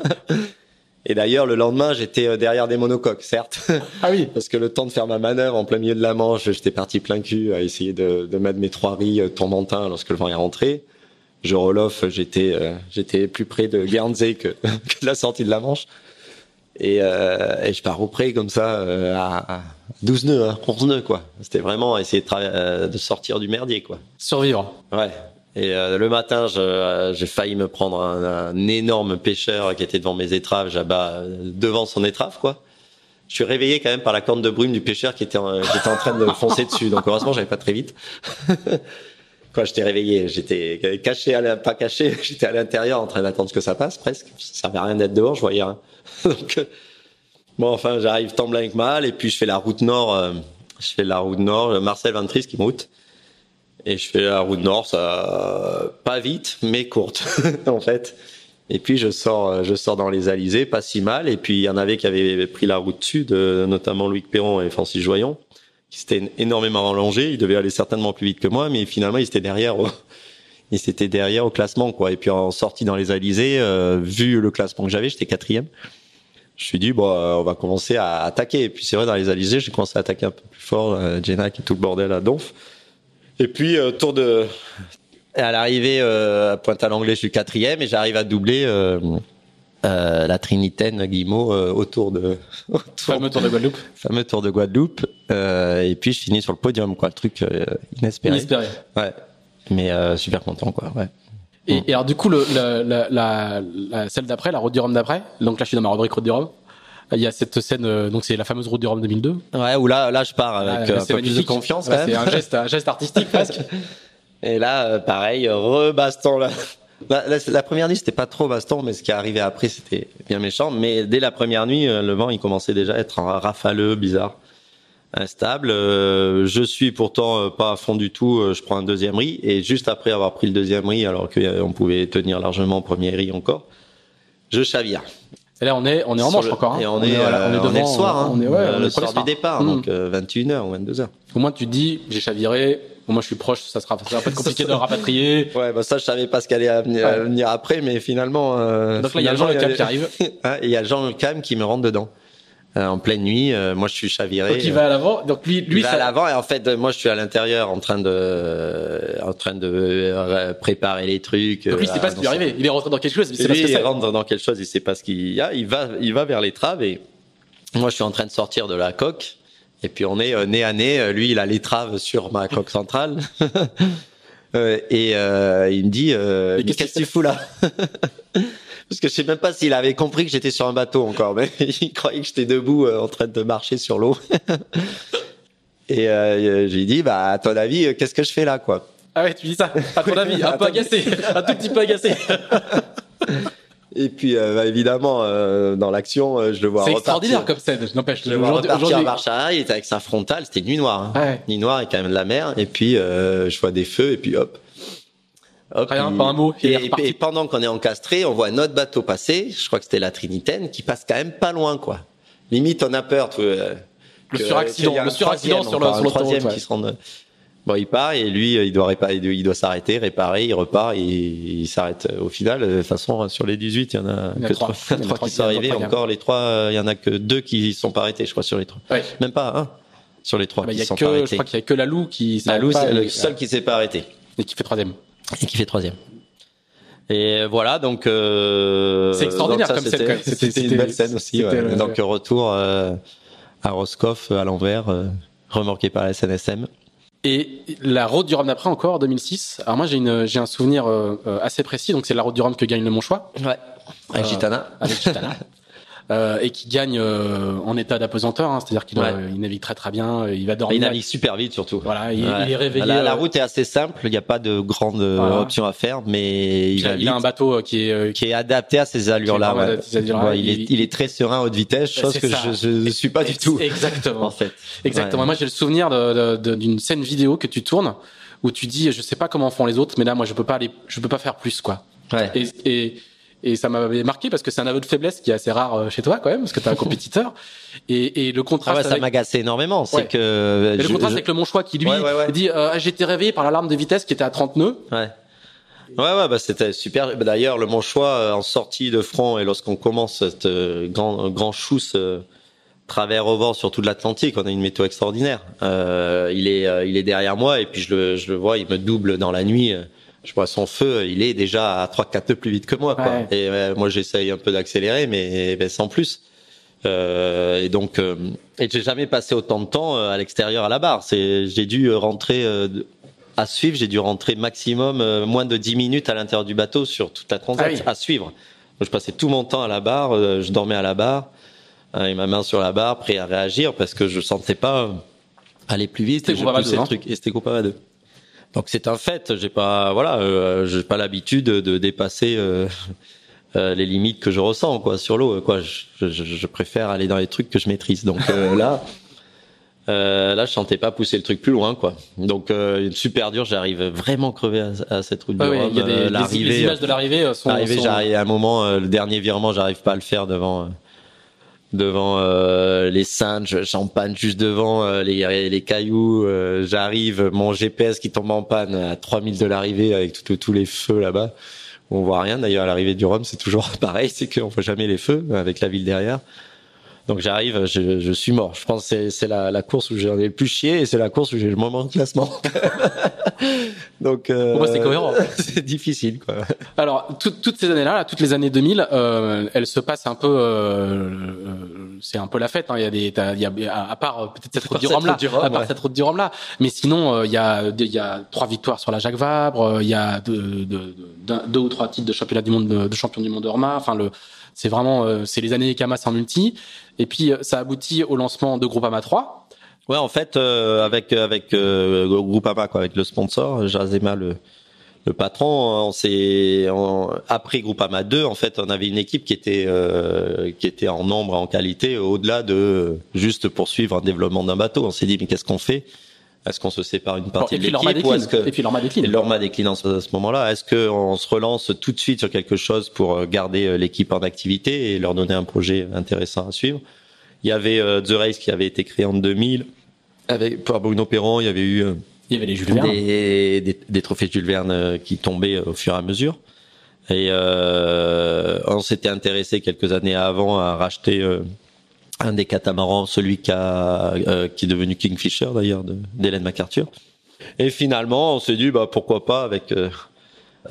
Et d'ailleurs, le lendemain, j'étais euh, derrière des monocoques, certes. Ah oui. <laughs> Parce que le temps de faire ma manœuvre en plein milieu de la Manche, j'étais parti plein cul à essayer de, de mettre mes trois riz euh, tourmentins lorsque le vent est rentré. Je roll j'étais euh, j'étais plus près de Guernsey que, <laughs> que, de la sortie de la Manche. Et, euh, et je pars au près comme ça euh, à, 12 nœuds, hein, 11 nœuds quoi. C'était vraiment essayer de, de sortir du merdier quoi. Survivre. Ouais. Et euh, le matin, euh, j'ai failli me prendre un, un, énorme pêcheur qui était devant mes étraves, j'abats devant son étrave, quoi. Je suis réveillé quand même par la corne de brume du pêcheur qui était en, qui était en train de foncer dessus. Donc heureusement, j'avais pas très vite. <laughs> Quoi, j'étais réveillé, j'étais caché, pas caché, <laughs> j'étais à l'intérieur en train d'attendre que ça passe presque. Ça servait à rien d'être dehors, je voyais rien. <laughs> Donc euh, bon, enfin, j'arrive tant bien que mal et puis je fais la route nord. je fais la route nord, Marcel Ventris qui me route. Et je fais la route nord, ça pas vite, mais courte <laughs> en fait. Et puis je sors, je sors dans les Alizés, pas si mal. Et puis il y en avait qui avaient pris la route sud, notamment Louis Perron et Francis Joyon, qui s'étaient énormément rallongés. Ils devaient aller certainement plus vite que moi, mais finalement ils étaient derrière. Au, <laughs> ils étaient derrière au classement, quoi. Et puis en sortie dans les Alizés, euh, vu le classement que j'avais, j'étais quatrième. je me suis dit bon, euh, on va commencer à attaquer. Et puis c'est vrai dans les alizés, j'ai commencé à attaquer un peu plus fort, euh, Jenna qui tout le bordel à Donf. Et puis euh, tour de à l'arrivée euh, à Pointe-à-l'Anglais, je suis quatrième et j'arrive à doubler euh, euh, la Trinitaine Guillemot euh, autour de <laughs> autour Fameux tour de Guadeloupe. fameux tour de Guadeloupe. Euh, et puis je finis sur le podium, quoi, le truc euh, inespéré. Inespéré. Ouais. Mais euh, super content, quoi. Ouais. Et, et alors du coup, le, la, la, la, la- celle d'après, la route du Rhum d'après, donc là je suis dans ma rubrique route du Rhum, il y a cette scène, euh, donc c'est la fameuse route du Rhum 2002. Ouais, où là, là, je pars avec Ah, euh, là, un plus de confiance. Là, C'est un geste, un geste artistique <laughs> presque. Et là, euh, pareil, rebaston là. La, la, la première nuit, c'était pas trop baston, mais ce qui est arrivé après, c'était bien méchant. Mais dès la première nuit, le vent, il commençait déjà à être en rafaleux, bizarre, instable. Euh, je suis pourtant pas à fond du tout. je prends un deuxième riz et juste après avoir pris le deuxième riz, alors qu'on pouvait tenir largement premier riz encore, je chavire. Et là on est, on est en manche le- encore. hein. Et on, est, voilà, euh, on est le soir, hein, on est, ouais, euh, on est le soir du départ, Mm. donc euh, 21h ou 22h. Au moins tu te dis, j'ai chaviré, au moins je suis proche, ça sera, ça va pas être compliqué de le rapatrier. Ouais, bah ça, je savais pas ce qu'allait venir, Ouais. venir après, mais finalement. euh, Donc là il y a Jean Le y qui arrive, <laughs> et il y a Jean Le Cam qui me rentre dedans. Euh, en pleine nuit, euh, moi je suis chaviré. donc il va à l'avant, donc lui, Il lui va ça, à l'avant et en fait euh, moi je suis à l'intérieur en train de en train de euh, préparer les trucs. donc lui il euh, sait pas ce qui lui est arrivé, il est rentré dans quelque chose, mais il que il c'est. rentre dans quelque chose, il sait pas ce qu'il y a, il va il va vers l'étrave et moi je suis en train de sortir de la coque et puis on est euh, nez à nez, Euh, lui il a l'étrave sur ma coque centrale. <laughs> Euh, et euh, il me dit euh, Mais qu'est-ce qu'est-ce que que tu fous là? <laughs> Parce que je sais même pas s'il avait compris que j'étais sur un bateau encore, mais <laughs> il croyait que j'étais debout euh, en train de marcher sur l'eau. <laughs> et euh, j'ai dit bah à ton avis euh, qu'est-ce que je fais là quoi? Ah ouais, tu dis ça, à ton avis, un peu agacé, un tout petit peu agacé. <laughs> Et puis euh, bah, évidemment euh, dans l'action euh, je le vois C'est extraordinaire comme scène, n'empêche. Je le vois repartir en marche arrière, il était avec sa frontale, c'était nuit noire. Hein. Ouais. Nuit noire et quand même de la mer. Et puis je vois des feux et puis hop. Hop, Rien, il- pas un mot, Et, pendant qu'on est encastré, on voit notre bateau passer. Je crois que c'était la Trinitaine qui passe quand même pas loin, quoi. Limite, on a peur. Tu vois, Le que- suraccident, a le un suraccident sur le- sur un troisième ouais. qui se rend. Bon, il part et lui, il doit réparer, il doit- s'arrêter, réparer, il repart, et il s'arrête. Au final, de toute façon, sur les 18, il y en a Il y a que <laughs> trois. qui qui sont arrivés. Encore les trois, euh, il y en a que deux qui sont pas arrêtés, je crois, sur les trois. Ouais. Même pas un sur les trois Bah, il y qui a sont que, pas je arrêtés. crois qu'il y a que la Lou qui La Lou, c'est le seul qui s'est pas arrêté et qui fait troisième. Et qui fait troisième. Et voilà, donc euh, C'est extraordinaire donc ça, comme scène, c'était- une belle scène aussi. ouais. le- Donc retour euh, à Roscoff à l'envers, euh, remorqué par la SNSM. Et la route du Rhum d'après encore, 2006. Alors moi j'ai une j'ai un souvenir euh, euh, assez précis. Donc c'est la route du Rhum que gagne le Monchois Ouais. Avec Euh, Gitana. avec Gitana. <laughs> Euh, et qui gagne euh, en état d'apesanteur, hein, c'est-à-dire qu'il Ouais. euh, il navigue très très bien, euh, il va dormir. Il navigue super vite surtout. Voilà, il, Ouais. il est réveillé. La, la euh, route est assez simple, il n'y a pas de grande Voilà. option à faire, mais il a, il un bateau qui est qui est adapté à ces allures-là. Ouais. il, est, Il- il est très serein à haute vitesse, chose que ça. je ne suis pas du tout. Exactement. En fait. Exactement. Moi, j'ai le souvenir d'une scène vidéo que tu tournes où tu dis, je sais pas comment font les autres, mais là, moi, je peux pas aller, je peux pas faire plus, quoi. Ouais. Et, et, et ça m'avait marqué parce que c'est un aveu de faiblesse qui est assez rare euh, chez toi, quand même, parce que t'es un <laughs> compétiteur. Et, et le Ah contraste ouais, ça avec, m'agaçait énormément. C'est Ouais. que et le je- contraste je- avec le Monchois qui lui Ouais, dit, euh, Ah, j'ai été réveillé par l'alarme de vitesse qui était à 30 nœuds. Ouais. Ouais, ouais, bah c'était super. Bah, D'ailleurs, le Monchois euh, en sortie de front et lorsqu'on commence cette euh, grand grand chousse euh, travers au vent sur toute l'Atlantique, on a une météo extraordinaire. Euh, il est il est derrière moi et puis je le je le vois, il me double dans la nuit. Euh, Je vois son feu, il est déjà à 3 4 nœuds plus vite que moi quoi. Ouais. Et euh, moi j'essaye un peu d'accélérer mais ben, sans plus. Euh, et donc, euh, et j'ai jamais passé autant de temps euh, à l'extérieur à la barre. C'est, j'ai dû rentrer euh, à suivre. J'ai dû rentrer maximum euh, moins de 10 minutes à l'intérieur du bateau sur toute la transat Ah oui. à suivre. Donc, je passais tout mon temps à la barre. euh, je dormais à la barre euh, avec ma main sur la barre, prêt à réagir parce que je sentais pas euh, aller plus vite. C'était et je poussais le hein. truc. Et c'était groupe à deux. Donc c'est un fait. J'ai pas, voilà, euh, j'ai pas l'habitude de dépasser. euh, euh, les limites que je ressens quoi sur l'eau quoi je, je, je préfère aller dans les trucs que je maîtrise donc euh, là euh, là je sentais pas pousser le truc plus loin quoi donc euh, super dur j'arrive vraiment crevé à, à cette route Ouais, du ouais, Rhum il y a des, les images de l'arrivée sont, l'arrivée sont- j'arrive à un moment euh, le dernier virement j'arrive pas à le faire devant euh, devant euh, les singes panne juste devant euh, les, les cailloux euh, j'arrive mon GPS qui tombe en panne à 3000 de l'arrivée avec tous les feux là-bas on voit rien. D'ailleurs, à l'arrivée du Rhum, c'est toujours <laughs> pareil, c'est qu'on voit jamais les feux avec la ville derrière. Donc j'arrive, je, je, suis mort. Je pense que c'est la, la, course où j'en ai le plus chié et c'est la course où j'ai le moment de classement. <laughs> Donc euh, c'est cohérent. <laughs> c'est difficile quoi. Alors toutes ces années-là, là, toutes les années 2000, euh, elles se passent un peu. Euh, c'est un peu la fête. Hein. Il y a des, il y a, à part peut-être cette route du Rhum là, à part cette route du Rhum là, mais sinon euh, il y a il y a trois victoires sur la Jacques Vabre. Il y a deux, deux, deux, ou trois titres de championnat du monde de, de champion du monde de Roma. Enfin le c'est vraiment, euh, c'est les années Kamas en multi. Et puis, euh, ça aboutit au lancement de Groupama 3. Ouais, en fait, euh, avec avec euh, Groupama, quoi, avec le sponsor, Jazema, le le patron, on s'est après Groupama 2, en fait, on avait une équipe qui était qui était en nombre, en qualité, au-delà de juste poursuivre un développement d'un bateau. On s'est dit mais qu'est-ce qu'on fait? Est-ce qu'on se sépare une partie de l'équipe ou est-ce que et puis Lorma décline Lorma décline en ce, moment-là Est-ce qu'on se relance tout de suite sur quelque chose pour euh, garder euh, l'équipe en activité et leur donner un projet intéressant à suivre? Il y avait euh, The Race qui avait été créé en 2000 avec par Bruno Perron. Il y avait eu il y avait les Jules Verne. Des, des, des, trophées Jules Verne qui tombaient au fur et à mesure. Et euh, on s'était intéressé quelques années avant à racheter un des catamarans, celui qui, a, euh, qui est devenu Kingfisher d'ailleurs, d'Hélène MacArthur. Et finalement, on s'est dit, bah, pourquoi pas avec euh,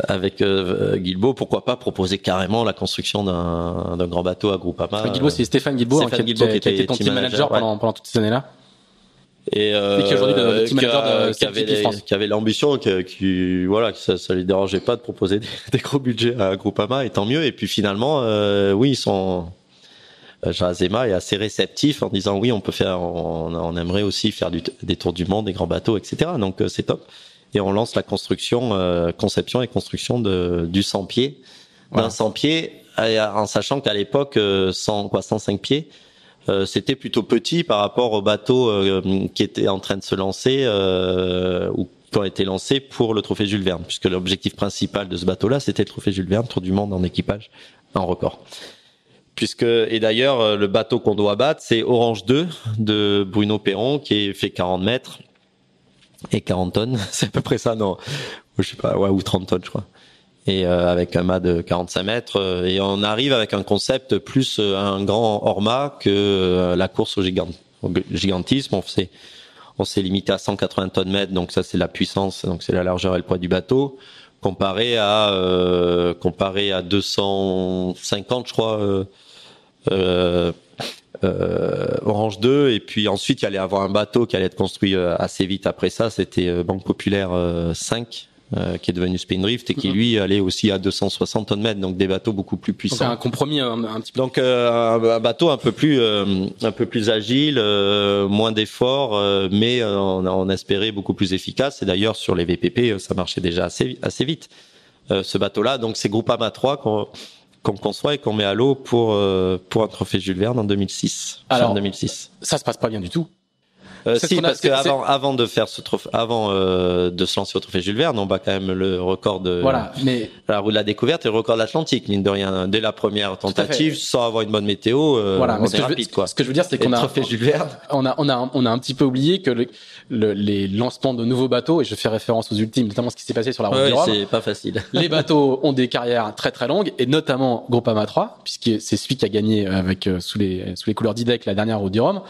avec euh, Guilbeault, pourquoi pas proposer carrément la construction d'un grand bateau à Groupama. Guilbeault, c'est Stéphane Guilbeault, hein, qui, qui, a été ton team manager, pendant, pendant toutes ces années-là. Et, euh, qui aujourd'hui le team manager de qui avait, qui avait l'ambition, qui, qui, voilà, ça, ça lui dérangeait pas de proposer <laughs> des, des, gros budgets à Groupama, et tant mieux. Et puis finalement, euh, oui, ils sont euh, Jean est assez réceptif en disant oui, on peut faire, on, aimerait aussi faire du, des tours du monde, des grands bateaux, etc. Donc euh, c'est top. Et on lance la construction, euh, conception et construction de, du 100 pieds, d'un 100 pieds, en sachant qu'à l'époque, 100 quoi, 105 pieds, c'était plutôt petit par rapport aux bateaux qui étaient en train de se lancer ou qui ont été lancés pour le trophée Jules Verne, puisque l'objectif principal de ce bateau-là, c'était le trophée Jules Verne, tour du monde en équipage en record puisque et d'ailleurs euh, le bateau qu'on doit battre c'est Orange 2 de Bruno Perron qui fait 40 mètres et 40 tonnes. <laughs> C'est à peu près ça non? Je sais pas ouais ou 30 tonnes je crois. Et euh, avec un mât de 45 mètres euh, et on arrive avec un concept plus un grand hors que la course au, gigant, au gigantisme. On s'est on s'est limité à 180 tonnes mètres donc ça c'est la puissance donc c'est la largeur et le poids du bateau comparé à comparé à 250 je crois euh, euh, Orange 2 et puis ensuite il y allait avoir un bateau qui allait être construit euh, assez vite après ça c'était Banque Populaire 5 qui est devenu Spindrift et qui mhm. lui allait aussi à 260 tonnes mètres donc des bateaux beaucoup plus puissants. Donc un compromis un, petit peu. Donc un, bateau un peu plus un peu plus agile, moins d'efforts, mais on, on espérait beaucoup plus efficace. Et d'ailleurs sur les VPP ça marchait déjà assez assez vite ce bateau-là. Donc c'est Groupama 3 qu'on qu'on conçoit et qu'on met à l'eau pour euh, pour un trophée Jules Verne en 2006. Alors, en 2006. Ça se passe pas bien du tout. Euh, si, parce qu'avant avant de faire ce trophée, avant euh, de se lancer au trophée Jules Verne, on bat quand même le record de voilà, mais la roue de la découverte et le record de l'Atlantique, mine de rien. Dès la première tentative, sans avoir une bonne météo, euh, voilà, on est rapide, quoi. Ce que je veux dire, c'est qu'on a trophée Jules Verne. On a, on a, on a un petit peu oublié que le, le, les lancements de nouveaux bateaux, et je fais référence aux ultimes, notamment ce qui s'est passé sur la route ouais, du Rhum. c'est pas facile. <laughs> les bateaux ont des carrières très très longues, et notamment Groupama 3, puisque c'est celui qui a gagné avec sous les sous les couleurs d'IDEC la dernière route du Rhum.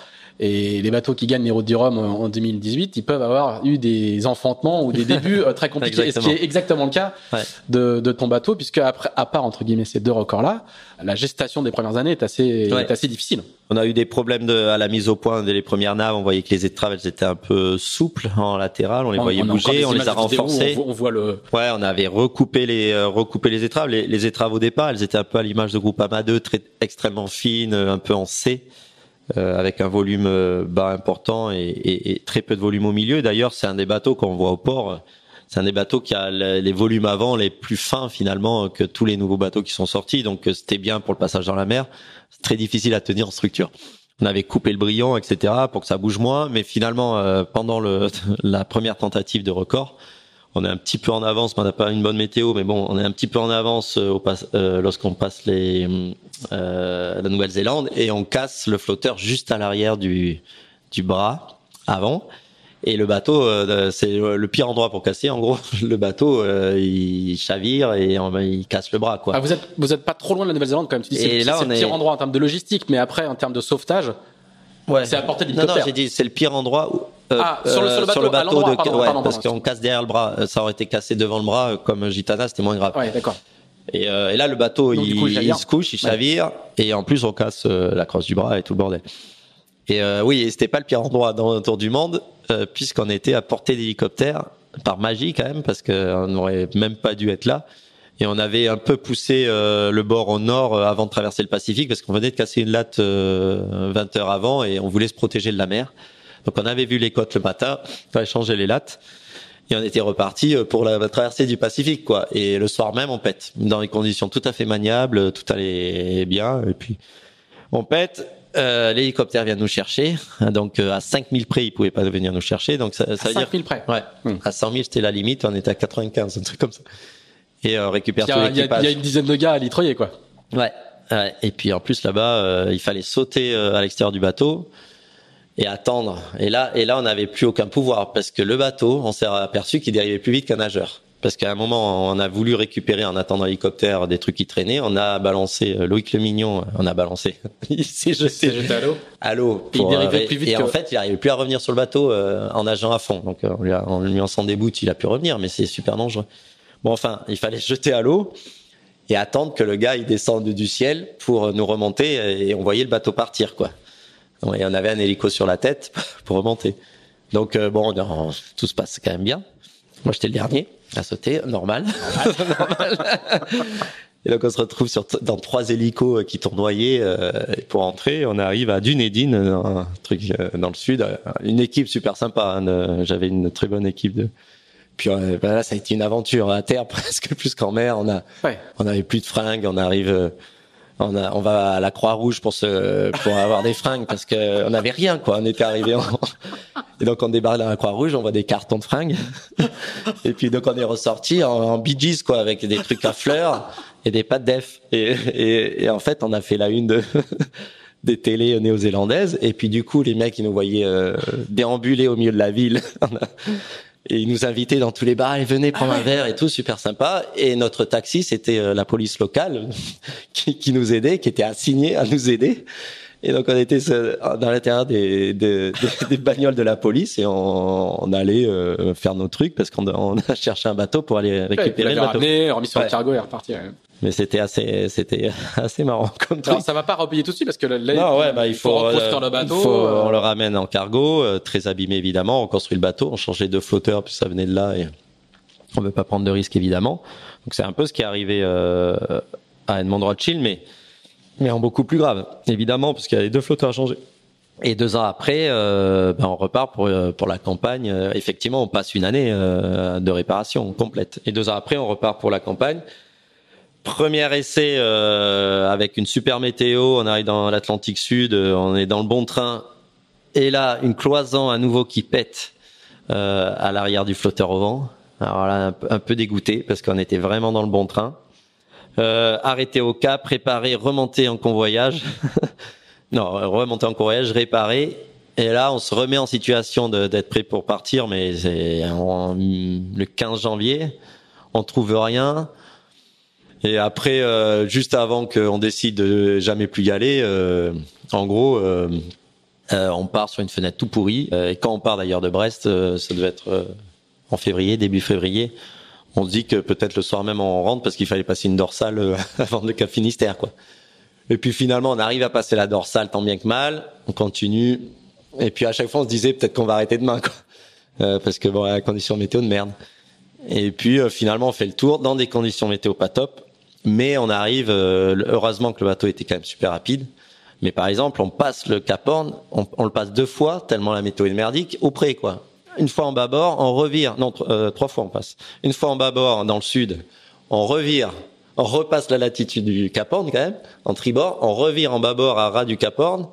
Et les bateaux qui gagnent les routes du Rhum en 2018, ils peuvent avoir eu des enfantements ou des débuts euh, très compliqués. ce qui est exactement le cas de, de, ton bateau, puisque après, à part entre guillemets ces deux records-là, la gestation des premières années est assez, est assez difficile. On a eu des problèmes de, à la mise au point dès les premières naves. On voyait que les étraves elles étaient un peu souples en latéral. On les voyait bouger, on les a renforcées. On, voit le. Ouais, on avait recoupé les euh, recoupé les étraves. Les, les étraves au départ, elles étaient un peu à l'image de Groupama 2, très extrêmement fines, un peu en C. Euh, avec un volume euh, bas important et, et, et, très peu de volume au milieu. D'ailleurs, c'est un des bateaux qu'on voit au port. C'est un des bateaux qui a les volumes avant les plus fins finalement que tous les nouveaux bateaux qui sont sortis. Donc euh, c'était bien pour le passage dans la mer. C'est très difficile à tenir en structure. On avait coupé le brillant, etc. pour que ça bouge moins. Mais finalement, pendant le, <laughs> la première tentative de record, on est un petit peu en avance, mais on n'a pas une bonne météo, mais bon, on est un petit peu en avance euh, euh, lorsqu'on passe les, euh, la Nouvelle-Zélande et on casse le flotteur juste à l'arrière du, du bras avant. Et le bateau, euh, c'est le pire endroit pour casser. En gros, <laughs> le bateau, euh, il chavire et il casse le bras, quoi. Ah, vous êtes, vous êtes pas trop loin de la Nouvelle-Zélande quand même. Tu dis, c'est le pire endroit en termes de logistique, mais après, en termes de sauvetage, ouais. c'est à portée d'hélicoptère. Non, non, j'ai dit, c'est le pire endroit où, euh, ah, sur le, sur le bateau, sur le bateau de, pardon, ouais, pardon, parce qu'on casse derrière le bras. Ça aurait été cassé devant le bras, comme Gitana, c'était moins grave. Ouais, d'accord. Et, et, là, le bateau, il, coup, il, se couche, il chavire, et en plus, on casse la crosse du bras et tout le bordel. Et oui, c'était pas le pire endroit dans le tour du monde. Euh, puisqu'on était à portée d'hélicoptère par magie quand même parce qu'on n'aurait même pas dû être là et on avait un peu poussé euh, le bord au nord euh, avant de traverser le Pacifique parce qu'on venait de casser une latte 20 heures avant et on voulait se protéger de la mer. Donc on avait vu les côtes le matin, on fallait changer les lattes et on était reparti pour la traversée du Pacifique quoi. Et le soir même on pète dans des conditions tout à fait maniables, tout allait bien et puis on pète euh, l'hélicoptère vient nous chercher, donc euh, à 5000 près, il pouvait pas venir nous chercher, donc ça, ça à 5000 près. Ouais. Hmm. À 100 000 c'était la limite, on était à 95, un truc comme ça. Et euh, récupère tout l'équipage. Il y a une dizaine de gars à litroyer quoi. Ouais. ouais. Et puis en plus là-bas, euh, il fallait sauter à l'extérieur du bateau et attendre. Et là, et là, on n'avait plus aucun pouvoir parce que le bateau, on s'est aperçu qu'il dérivait plus vite qu'un nageur parce qu'à un moment, on a voulu récupérer en attendant l'hélicoptère des trucs qui traînaient. On a balancé euh, Loïc Le Mignon, on a balancé. <laughs> il s'est jeté, à l'eau. À l'eau. il dérivait plus vite. Et en fait, il n'arrivait plus à revenir sur le bateau euh, en nageant à fond. Donc, on lui, a, on lui en déboute, il a pu revenir, mais c'est super dangereux. Bon, enfin, il fallait se <laughs> jeter à l'eau et attendre que le gars il descende du ciel pour nous remonter et on voyait le bateau partir, quoi. Et on avait un hélico sur la tête <laughs> pour remonter. Donc euh, bon, tout se passe quand même bien. Moi, j'étais le dernier à sauter, normal. normal. <laughs> Et donc on se retrouve sur dans trois hélicos euh, qui tournoyaient euh, pour entrer. On arrive à Dunedin, un truc euh, dans le sud. Une équipe super sympa. Hein, J'avais une très bonne équipe de. Puis ben là, ça a été une aventure à terre <laughs> presque plus qu'en mer. On a, on avait plus de fringues. On arrive on, a, on va à la Croix-Rouge pour se, pour avoir des fringues parce que on n'avait rien quoi. On était arrivé en... <laughs> et donc on débarque à la Croix-Rouge, on voit des cartons de fringues <laughs> et puis donc on est ressorti en, en Bee Gees, quoi avec des trucs à fleurs et des pattes def et, et, et, en fait on a fait la une de des télés néo-zélandaises et puis du coup les mecs ils nous voyaient euh, déambuler au milieu de la ville et ils nous invitaient dans tous les bars, et venez prendre ah un verre et tout, super sympa. Et notre taxi, c'était euh, la police locale <laughs> qui, qui, nous aidait, qui était assigné à nous aider. Et donc on était dans l'intérieur des, des, <laughs> des, bagnoles de la police et on, on allait euh, faire nos trucs parce qu'on a cherché un bateau pour aller récupérer le bateau. Ramené, remis sur le cargo et reparti. Mais c'était assez, c'était <laughs> assez marrant comme truc. Alors, ça va pas repayer tout de suite parce que là, non, ouais, bah, il faut, faut euh, le bateau. Faut, euh... On le ramène en cargo, euh, très abîmé évidemment. On construit le bateau, on changeait de flotteur puis ça venait de là et on veut pas prendre de risques évidemment. Donc c'est un peu ce qui est arrivé euh, à Edmond Rothschild, mais mais en beaucoup plus grave évidemment parce qu'il y a les deux flotteurs à changer. Et deux ans après, euh, ben on repart pour pour la campagne. effectivement, on passe une année de réparation complète. Et deux ans après, on repart pour la campagne. Premier essai euh, avec une super météo, on arrive dans l'Atlantique Sud, euh, on est dans le bon train. Et là, une cloison à nouveau qui pète euh, à l'arrière du flotteur au vent. Alors là, un, peu dégoûté parce qu'on était vraiment dans le bon train. Arrêté au cap, préparé, remonter en convoyage. <laughs> non, remonter en convoyage, réparer. Et là, on se remet en situation d'être prêt pour partir, mais c'est le 15 janvier. On trouve rien. Et après, euh, juste avant qu'on décide de jamais plus y aller, euh, en gros, euh, on part sur une fenêtre tout pourrie. et quand on part d'ailleurs de Brest, ça devait être en février, début février. On se dit que peut-être le soir même on rentre parce qu'il fallait passer une dorsale <laughs> avant le Cap Finistère, quoi. Et puis finalement, on arrive à passer la dorsale tant bien que mal. On continue. Et puis à chaque fois, on se disait peut-être qu'on va arrêter demain, quoi. parce que bon, la condition météo de merde. Et puis finalement, on fait le tour dans des conditions météo pas top. Mais on arrive, euh, heureusement que le bateau était quand même super rapide. Mais par exemple, on passe le Cap Horn, on, on le passe deux fois, tellement la météo est merdique, au près, quoi. Une fois en bâbord, on revire, non, euh, trois fois on passe. Une fois en bâbord, dans le sud, on revire, on repasse la latitude du Cap Horn quand même, en tribord, on revire en bâbord à ras du Cap Horn,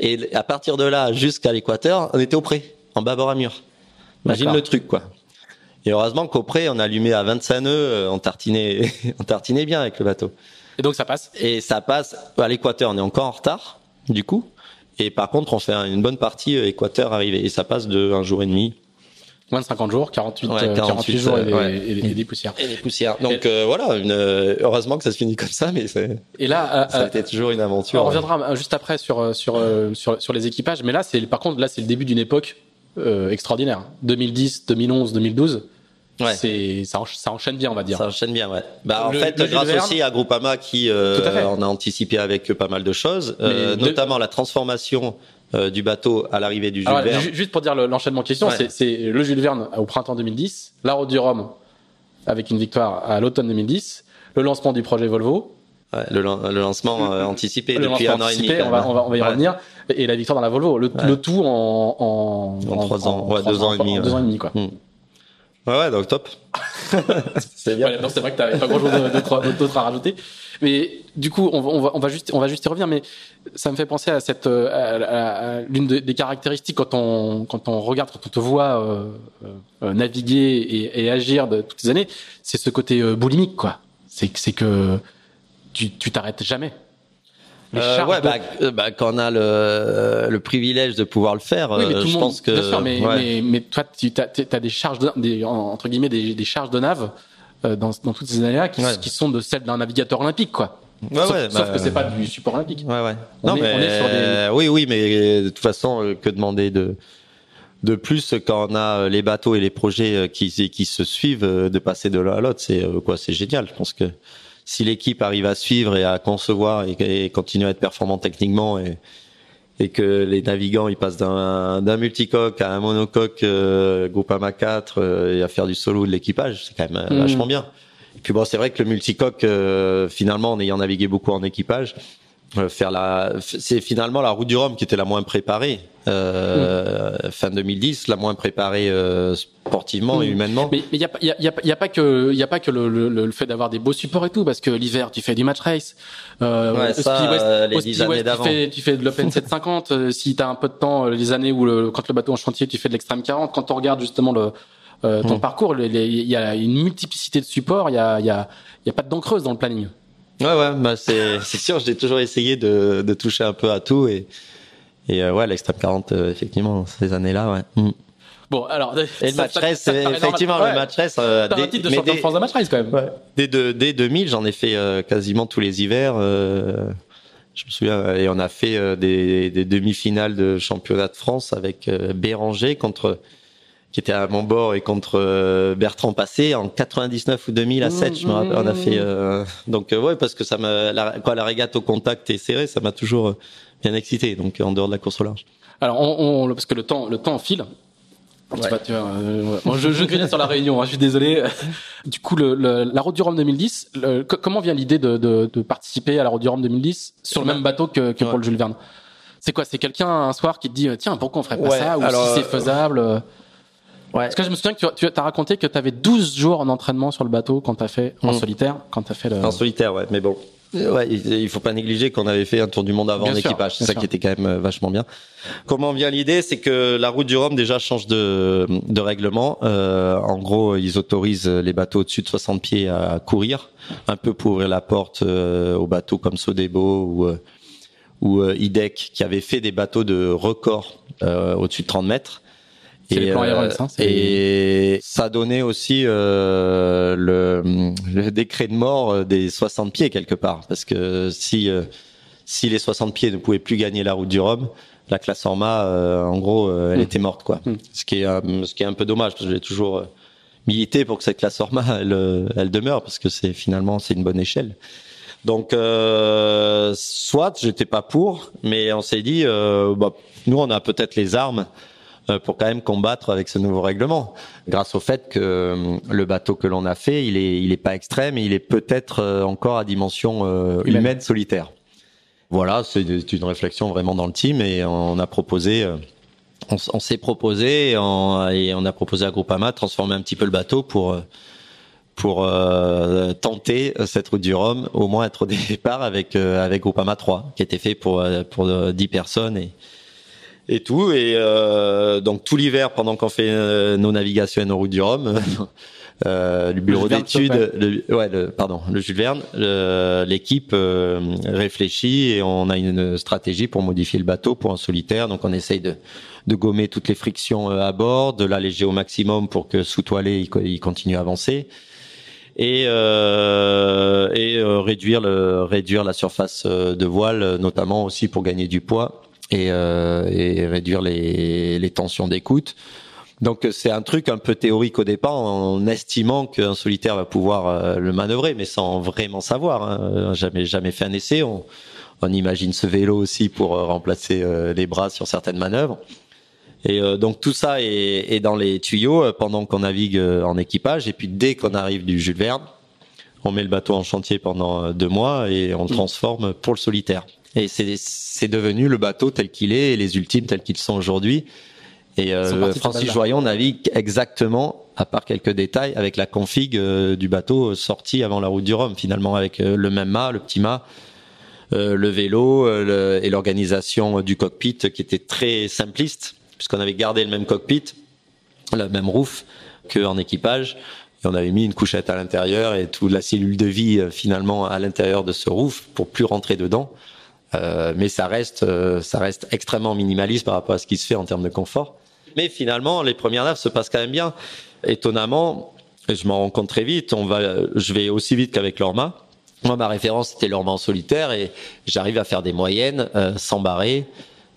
et à partir de là jusqu'à l'équateur, on était au près, en bâbord à mur. Imagine le truc, quoi. Et heureusement qu'auprès, on allumait à 25 nœuds, euh, on tartinait, <laughs> on tartinait bien avec le bateau. Et donc ça passe? Et ça passe. À l'équateur, on est encore en retard, du coup. Et par contre, on fait une bonne partie équateur arrivée et ça passe de un jour et demi moins de 50 jours, 48, 48, jours et, des, poussières. Et des poussières. Donc voilà, une, heureusement que ça se finit comme ça, mais et là, ça a été toujours une aventure. On reviendra juste après sur sur sur, sur les équipages, mais là c'est par contre là c'est le début d'une époque extraordinaire. 2010, 2011, 2012 Ouais. C'est ça, ça, enchaîne bien, on va dire. Ça enchaîne bien, ouais. Bah en fait, grâce aussi à Groupama qui euh, on a anticipé avec pas mal de choses, euh, notamment la transformation euh, du bateau à l'arrivée du Jules Verne. Juste pour dire l'enchaînement question, c'est le Jules Verne au printemps 2010, la Route du Rhum avec une victoire à l'automne 2010, le lancement du projet Volvo. Ouais, le, le, lancement euh, anticipé le depuis lancement un an et demi. On va, on va, on va y revenir. Et, la victoire dans la Volvo. Le, le tout en, en, en, trois ans, ouais, deux ans, et demi. Deux ans et demi, quoi. Hmm. Ouais, ouais, donc top. <laughs> c'est bien. non, c'est vrai que t'avais pas grand chose d'autre à rajouter. Mais du coup, on, on, va, on va juste, on va juste y revenir. Mais ça me fait penser à cette, à, à, l'une des caractéristiques quand on, quand on regarde, quand on te voit euh, euh, naviguer et, et, agir de toutes ces années, c'est ce côté euh, boulimique, quoi. C'est, c'est que tu, tu t'arrêtes jamais. Euh, ouais, bah, euh, bah, quand on a le, le privilège de pouvoir le faire, oui, mais euh, tout je monde, pense que. Bien sûr, mais, mais, mais, toi, tu as, as, des charges, de, des, entre guillemets, des, des charges de nave euh, dans, dans toutes ces années-là qui, qui sont de celles d'un navigateur olympique, quoi. Ouais, sauf, ouais, sauf bah, que c'est pas du support olympique. Ouais, ouais. On, non, est, mais, on est sur des. Oui, oui, mais de toute façon, que demander de de plus quand on a les bateaux et les projets qui qui se suivent de passer de l'un à l'autre, c'est quoi, c'est génial. Je pense que si l'équipe arrive à suivre et à concevoir et, continuer à être performant techniquement et, et que les navigants ils passent d'un multicoque à un monocoque euh, Groupama 4 euh, et à faire du solo de l'équipage, c'est quand même euh, mmh. vachement bien. Et puis bon, c'est vrai que le multicoque euh, finalement en ayant navigué beaucoup en équipage, faire la c'est finalement la route du Rhum qui était la moins préparée euh, mmh. fin 2010 la moins préparée euh, sportivement mmh. et humainement mais il y a, y, a, y a pas que il y a pas que le, le, le fait d'avoir des beaux supports et tout parce que l'hiver tu fais du match race euh, ouais, ça, West, euh, années tu fais, tu fais de l'Open 750 euh, si tu as un peu de temps les années où le, quand le bateau en chantier tu fais de l'extrême 40 quand on regarde justement le ton mmh. parcours il y a une multiplicité de supports il y a y a pas de dent creuse dans le planning Ouais, ouais, bah c'est, sûr, j'ai toujours essayé de, de toucher un peu à tout et, et euh, ouais, l'extrême 40, euh, effectivement, ces années-là, ouais. Mm. Bon, alors. Et le match race, effectivement, le match race. Euh, T'as un titre de champion de France de match race quand même. Ouais. Dès, de, dès 2000, j'en ai fait euh, quasiment tous les hivers. Euh, je me souviens, et on a fait des, des demi-finales de championnat de France avec Béranger contre qui était à mon bord et contre euh, Bertrand Passé en 99 ou 2000 à 7 je me rappelle. On a fait euh, donc euh, ouais parce que ça m'a la, quoi la régate au contact et serré ça m'a toujours bien excité donc en dehors de la course au large. Alors on, on parce que le temps le temps file. Ouais. Pas, tu vois, euh, bon, je, je grignais sur la réunion, hein, je suis désolé. Du coup, le, le, la Route du Rhum 2010, le, comment vient l'idée de, de, de, participer à la Route du Rhum 2010 sur le même bateau que, que ouais. Paul Jules Verne? C'est quoi? C'est quelqu'un un soir qui te dit tiens pourquoi on ferait pas ouais, ça? Ou alors, si c'est faisable Ouais. Parce que je me souviens que tu, tu as raconté que tu avais 12 jours en entraînement sur le bateau quand tu as fait en mmh. solitaire, quand as fait le En solitaire, ouais, mais bon. Ouais, il faut pas négliger qu'on avait fait un tour du monde avant en équipage, c'est ça sûr. qui était quand même euh, vachement bien. Comment vient l'idée, c'est que la route du Rhum déjà change de, de règlement. Euh, en gros, ils autorisent les bateaux au-dessus de 60 pieds à courir, un peu pour ouvrir la porte euh, aux bateaux comme Sodebo ou euh, ou euh, IDEC qui avait fait des bateaux de record euh, au-dessus de 30 mètres. Et, euh, hein, et ça donnait aussi euh, le, le, décret de mort des 60 pieds quelque part, parce que si euh, si les 60 pieds ne pouvaient plus gagner la route du Rhum, la classe en mât, euh, en gros, euh, elle mmh. était morte, quoi. Mmh. Ce qui est ce qui est un peu dommage, parce que j'ai toujours milité pour que cette classe en mât, elle, elle demeure, parce que c'est finalement c'est une bonne échelle. Donc, euh, soit j'étais pas pour, mais on s'est dit, euh, bah, nous on a peut-être les armes euh, pour quand même combattre avec ce nouveau règlement. Grâce au fait que euh, le bateau que l'on a fait, il est, il est pas extrême, et il est peut-être euh, encore à dimension humaine. solitaire. Voilà, c'est une réflexion vraiment dans le team et on a proposé, on, on s'est proposé et on, et on, a proposé à Groupama de transformer un petit peu le bateau pour pour euh, tenter cette route du Rhum, au moins être au <laughs> départ avec avec Groupama 3, qui était fait pour pour 10 personnes et et tout. Et euh, donc tout l'hiver, pendant qu'on fait euh, nos navigations et nos routes du Rhum, <laughs> euh, du bureau d'études, ouais, le, pardon, le Jules Verne, l'équipe euh, réfléchit et on a une stratégie pour modifier le bateau pour un solitaire. Donc on essaye de, de gommer toutes les frictions euh, à bord, de l'alléger au maximum pour que sous toilé il, continue à avancer et, euh, et euh, réduire le réduire la surface de voile, notamment aussi pour gagner du poids et, et réduire les, les tensions d'écoute. Donc c'est un truc un peu théorique au départ, en estimant qu'un solitaire va pouvoir euh, le manœuvrer, mais sans vraiment savoir. Hein. Jamais jamais fait un essai. On, on, imagine ce vélo aussi pour euh, remplacer euh, les bras sur certaines manœuvres. Et donc tout ça est, est, dans les tuyaux pendant qu'on navigue en équipage. Et puis dès qu'on arrive du Jules Verne, on met le bateau en chantier pendant deux mois et on le mmh. transforme pour le solitaire. Et c'est devenu le bateau tel qu'il est et les ultimes tels qu'ils sont aujourd'hui. Et euh, Francis Joyon navigue exactement, à part quelques détails, avec la config euh, du bateau sorti avant la route du Rhum, finalement, avec euh, le même mât, le petit mât, le vélo et l'organisation du cockpit qui était très simpliste, puisqu'on avait gardé le même cockpit, le même roof qu'en équipage. Et on avait mis une couchette à l'intérieur et toute la cellule de vie finalement à l'intérieur de ce roof pour plus rentrer dedans. Mais ça reste, ça reste extrêmement minimaliste par rapport à ce qui se fait en termes de confort. Mais finalement, les premières naves se passent quand même bien. Étonnamment, je m'en rends compte très vite, on va, je vais aussi vite qu'avec l'Orma. Moi, ma référence, c'était l'Orma en solitaire et j'arrive à faire des moyennes euh, sans barrer.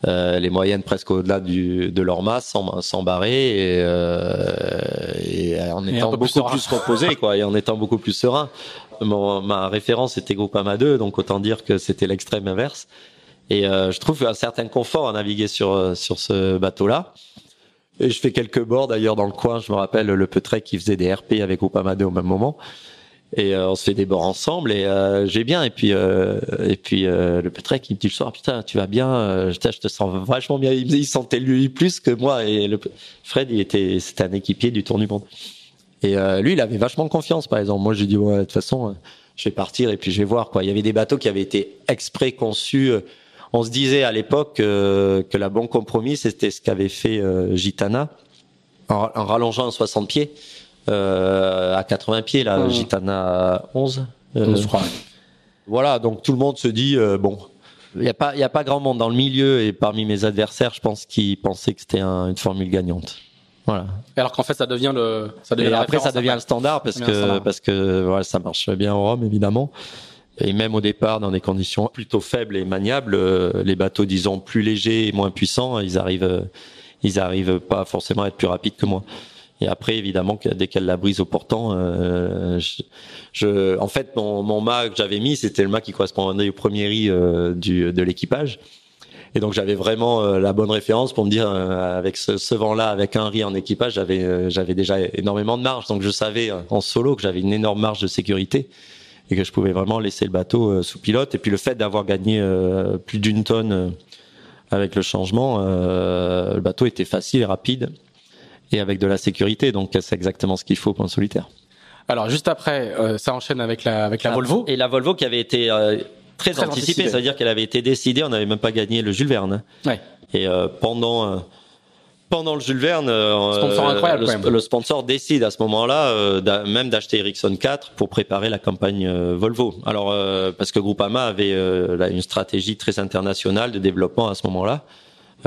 Euh, les moyennes presque au-delà du, de l'Orma sans, sans barrer et, euh, et en étant beaucoup plus, reposé quoi et en étant beaucoup plus serein. ma référence était Groupama 2 donc autant dire que c'était l'extrême inverse et euh, je trouve un certain confort à naviguer sur sur ce bateau là. Et je fais quelques bords d'ailleurs dans le coin. Je me rappelle le Petrec qui faisait des RP avec Opamade au même moment. Et euh, on se fait des bords ensemble et euh, j'ai bien. Et puis euh, et puis le Petrec il me dit le soir putain tu vas bien. je te sens vachement bien. Il, il sentait lui plus que moi. Et le Fred il était c'était un équipier du Tour du Monde. Et lui il avait vachement confiance par exemple. Moi j'ai dit ouais de toute façon je vais partir et puis je vais voir quoi. Il y avait des bateaux qui avaient été exprès conçus on se disait à l'époque euh, que la bon compromis, c'était ce qu'avait fait euh, Gitana en, rallongeant à 60 pieds à 80 pieds, là, Gitana 11. 11 je crois. Voilà, donc tout le monde se dit bon, il n'y a pas, il a pas grand monde dans le milieu et parmi mes adversaires, je pense qu'ils pensaient que c'était une formule gagnante. Voilà. alors qu'en fait, ça devient le, ça devient après, ça devient le standard parce que, parce que, voilà, ça marche bien au Rhum, évidemment. Et même au départ, dans des conditions plutôt faibles et maniables, euh, les bateaux, disons, plus légers et moins puissants, ils arrivent, euh, ils arrivent pas forcément à être plus rapides que moi. Et après, évidemment, dès qu'elle la brise au portant, euh, je, en fait, mon, mon mât que j'avais mis, c'était le mât qui correspondait au premier riz du, de l'équipage. Et donc j'avais vraiment la bonne référence pour me dire avec ce, ce vent-là, avec un riz en équipage, j'avais j'avais déjà énormément de marge. Donc je savais en solo que j'avais une énorme marge de sécurité et que je pouvais vraiment laisser le bateau euh, sous pilote. Et puis le fait d'avoir gagné euh, plus d'une tonne euh, avec le changement, le bateau était facile et rapide et avec de la sécurité. Donc c'est exactement ce qu'il faut pour un solitaire. Alors juste après, ça enchaîne avec la avec la ah, Volvo. Et la Volvo qui avait été très, anticipée, c'est-à-dire qu'elle avait été décidée. On n'avait même pas gagné le Jules Verne. Ouais. Et pendant pendant le Jules Verne, euh, le, sponsor décide à ce moment-là euh, même d'acheter Ericsson 4 pour préparer la campagne euh, Volvo. Alors parce que Groupama avait une stratégie très internationale de développement à ce moment-là.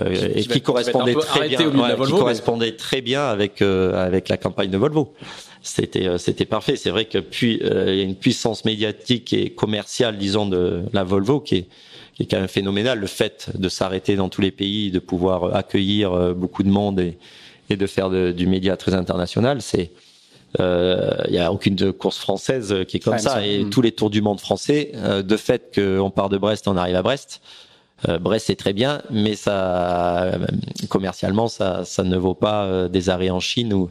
Et qui, correspondait très bien, qui correspondait très bien avec avec la campagne de Volvo. C'était c'était parfait. C'est vrai que puis il y a une puissance médiatique et commerciale, disons, de la Volvo qui est qui est quand même phénoménal. Le fait de s'arrêter dans tous les pays, de pouvoir accueillir euh, beaucoup de monde et, et de faire du média très international, c'est euh, il n'y a aucune course française qui est comme ça. Et mm. tous les tours du monde français, euh, de fait qu'on part de Brest, on arrive à Brest. Brest c'est très bien, mais ça commercialement ça, ça ne vaut pas des arrêts en Chine ou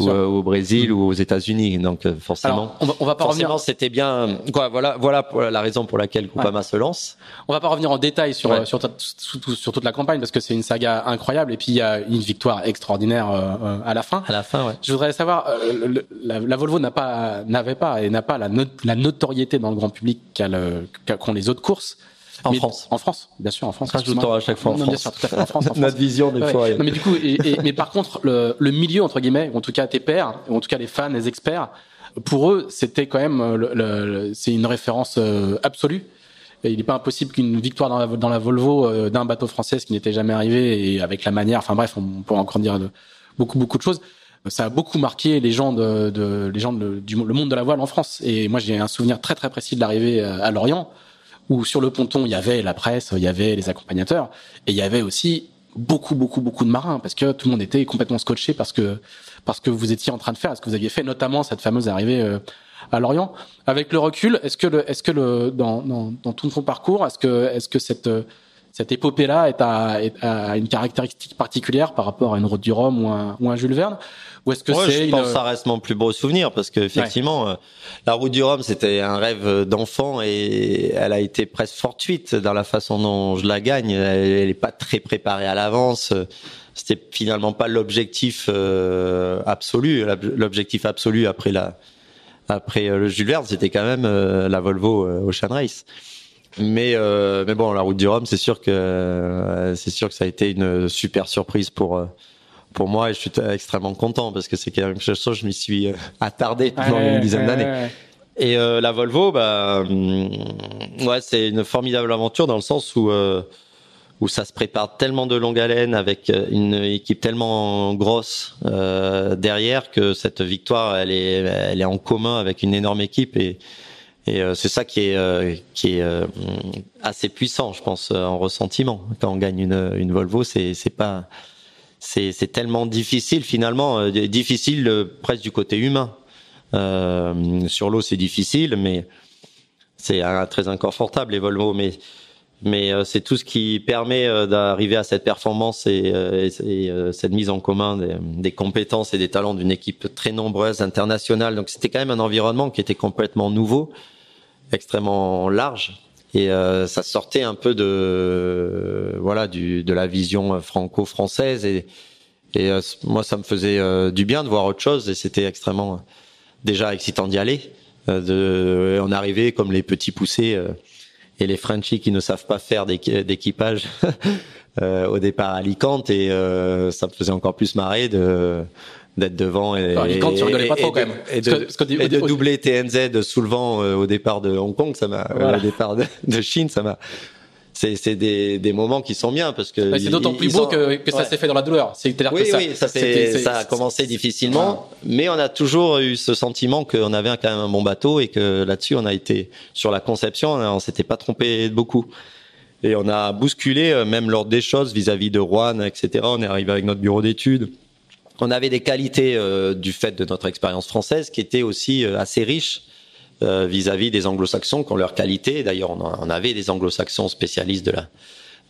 euh, au Brésil ou aux États-Unis. Donc euh, forcément, on, va, on va pas revenir. C'était bien. Quoi, voilà, voilà la raison pour laquelle Groupama se lance. On va pas revenir en détail sur sur, sur, toute la campagne parce que c'est une saga incroyable et puis il y a une victoire extraordinaire euh, à la fin. À la fin, ouais. Je voudrais savoir, la, Volvo n'a pas n'avait pas et n'a pas la, la notoriété dans le grand public qu'ont les autres courses. En France. En France, bien sûr, en France. Rajoutons à chaque fois en non, France. Bien sûr, tout à fait en France. En <laughs> France. Notre vision des Ouais. fois. Non, mais du coup, et- et- mais par contre, le, le milieu entre guillemets, ou en tout cas tes pairs, ou en tout cas les fans, les experts, pour eux, c'était quand même, euh, le, le- le- c'est une référence euh, absolue. Et il n'est pas impossible qu'une victoire dans la, dans la Volvo euh, d'un bateau français, ce qui n'était jamais arrivé, et avec la manière, enfin bref, on, pourrait encore dire de, beaucoup beaucoup de choses. Ça a beaucoup marqué les gens de, de les gens de- du le monde de la voile en France. Et moi, j'ai un souvenir très très précis de l'arrivée euh, à Lorient, où sur le ponton il y avait la presse, il y avait les accompagnateurs, et il y avait aussi beaucoup beaucoup beaucoup de marins parce que tout le monde était complètement scotché parce que parce que vous étiez en train de faire, ce que vous aviez fait, notamment cette fameuse arrivée euh, à Lorient. Avec le recul, est-ce que le est-ce que le dans, dans dans tout ton parcours, est-ce que est-ce que cette euh, cette épopée-là est à, est à une caractéristique particulière par rapport à une route du Rhum ou un, ou un Jules Verne? Ou est-ce que Ouais, c'est je une... pense que ça reste mon plus beau souvenir parce que effectivement, euh, la route du Rhum c'était un rêve d'enfant et elle a été presque fortuite dans la façon dont je la gagne. Elle n'est pas très préparée à l'avance. C'était finalement pas l'objectif euh, absolu. L'objectif absolu après la après euh, le Jules Verne, c'était quand même euh, la Volvo euh, Ocean Race. Mais euh, mais bon, la route du Rhum, c'est sûr que euh, c'est sûr que ça a été une super surprise pour euh, pour moi et je suis extrêmement content parce que c'est quelque chose je m'y suis attardé pendant Ouais, une dizaine ouais, d'années. ouais. Et euh, la Volvo, bah, hum, ouais, c'est une formidable aventure dans le sens où euh, où ça se prépare tellement de longue haleine avec une équipe tellement grosse euh, derrière que cette victoire, elle est elle est en commun avec une énorme équipe et et euh, c'est ça qui est euh, qui est euh, assez puissant, je pense, en ressentiment quand on gagne une une Volvo, c'est pas c'est tellement difficile finalement, difficile presque du côté humain. Euh, sur l'eau, c'est difficile, mais c'est très inconfortable les Volvo, mais mais c'est tout ce qui permet d'arriver à cette performance et, et- et, cette mise en commun des compétences et des talents d'une équipe très nombreuse internationale. Donc c'était quand même un environnement qui était complètement nouveau, extrêmement large. Et euh, ça sortait un peu de voilà du de la vision franco-française et et euh, moi ça me faisait euh, du bien de voir autre chose et c'était extrêmement euh, déjà excitant d'y aller. Euh, de, on arrivait comme les petits poussés et les Frenchies qui ne savent pas faire d'équi- d'équipage <laughs> au départ à Alicante et ça me faisait encore plus marrer de d'être devant et, tu et- rigolais pas et trop, de- quand même. et de, Parce que- dé- et de doubler TNZ sous le vent euh, au départ de Hong Kong ça m'a Voilà. au départ de, de Chine ça m'a c'est c'est des des moments qui sont bien parce que c'est d'autant plus beau sont- que, que ça ouais. s'est fait dans la douleur. C'est-à-dire Oui, que ça, oui, ça, c'est- c'est- a c'est- commencé difficilement, mais on a toujours eu ce sentiment qu'on avait quand même un bon bateau et que là-dessus, on a été sur la conception, on s'était pas trompé beaucoup. Et on a bousculé euh, même l'ordre des choses vis-à-vis de Rouen, etc. On est arrivé avec notre bureau d'études. On avait des qualités euh, du fait de notre expérience française qui étaient aussi euh, assez riches euh, vis-à-vis des anglo-saxons qui ont leurs qualités. D'ailleurs, on, on avait des anglo-saxons spécialistes de la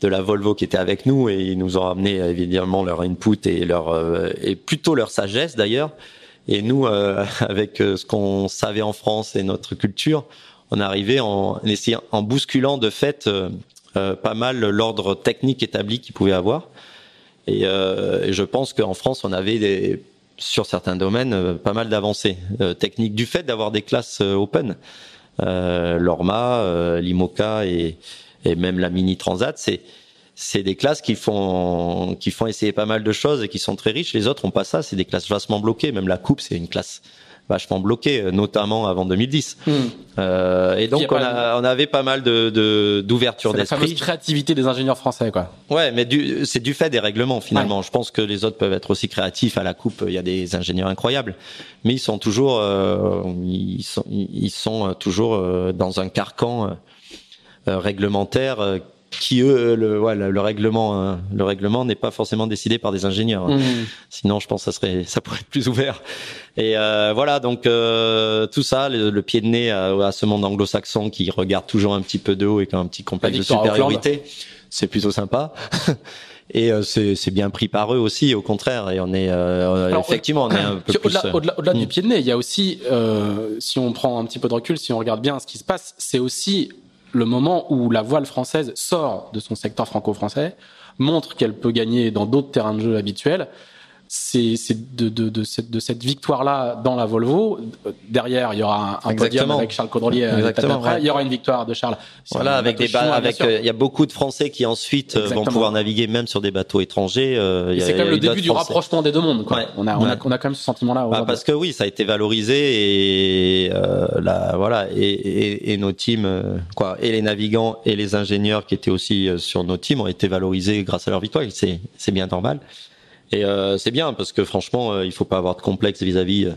de la Volvo qui étaient avec nous et ils nous ont amené évidemment leur input et leur euh, et plutôt leur sagesse d'ailleurs. Et nous, euh, <laughs> avec ce qu'on savait en France et notre culture, on arrivait en en bousculant de fait pas mal l'ordre technique établi qu'il pouvait avoir. Et, euh, et je pense qu'en France, on avait des, sur certains domaines euh, pas mal d'avancées euh, techniques du fait d'avoir des classes euh, open. Euh, L'Orma, l'Imoca et, et même la Mini Transat, c'est c'est des classes qui font qui font essayer pas mal de choses et qui sont très riches. Les autres ont pas ça, c'est des classes vachement bloquées. Même la coupe, c'est une classe vachement bloquée, euh, notamment avant 2010. Hmm. Euh, et donc a on, a, on avait pas mal de de- d'ouverture C'est la fameuse d'esprit. créativité des ingénieurs français, quoi. Ouais, mais du, c'est du fait des règlements finalement. Je pense que les autres peuvent être aussi créatifs à la coupe. Il y a des ingénieurs incroyables, mais ils sont toujours, euh, ils sont, ils sont toujours euh, dans un carcan euh, réglementaire euh, qui eux, le, ouais, le, le règlement, euh, le règlement n'est pas forcément décidé par des ingénieurs. Hmm. Sinon, je pense que ça serait, ça pourrait être plus ouvert. Et euh, voilà, donc euh, tout ça, le, le pied de nez à, à ce monde anglo-saxon qui regarde toujours un petit peu de haut et qui a un petit complexe de supériorité, c'est plutôt sympa. <laughs> Et euh, c'est bien pris par eux aussi, au contraire. Et on est euh, Alors, effectivement, on est un peu plus. Au-delà, euh, au-delà, du hmm. pied de nez, il y a aussi, euh, si on prend un petit peu de recul, si on regarde bien ce qui se passe, c'est aussi le moment où la voile française sort de son secteur franco-français, montre qu'elle peut gagner dans d'autres terrains de jeu habituels, c'est de, de, de, cette, de cette victoire-là dans la Volvo. Derrière, il y aura un, un podium avec Charles Caudrelier. Exactement, Il y aura une victoire de Charles. Voilà, avec des avec il y a beaucoup de Français qui ensuite vont pouvoir naviguer même sur des bateaux étrangers. c'est quand même le début du rapprochement des deux mondes. Quoi. On, a, on, a, on a quand même ce sentiment-là. Bah, parce que oui, ça a été valorisé et euh, la, voilà et, et, et, nos teams, quoi, et les navigants et les ingénieurs qui étaient aussi sur nos teams ont été valorisés grâce à leur victoire. C'est bien normal. Et euh, c'est bien parce que franchement, euh, il faut pas avoir de complexe vis-à-vis euh,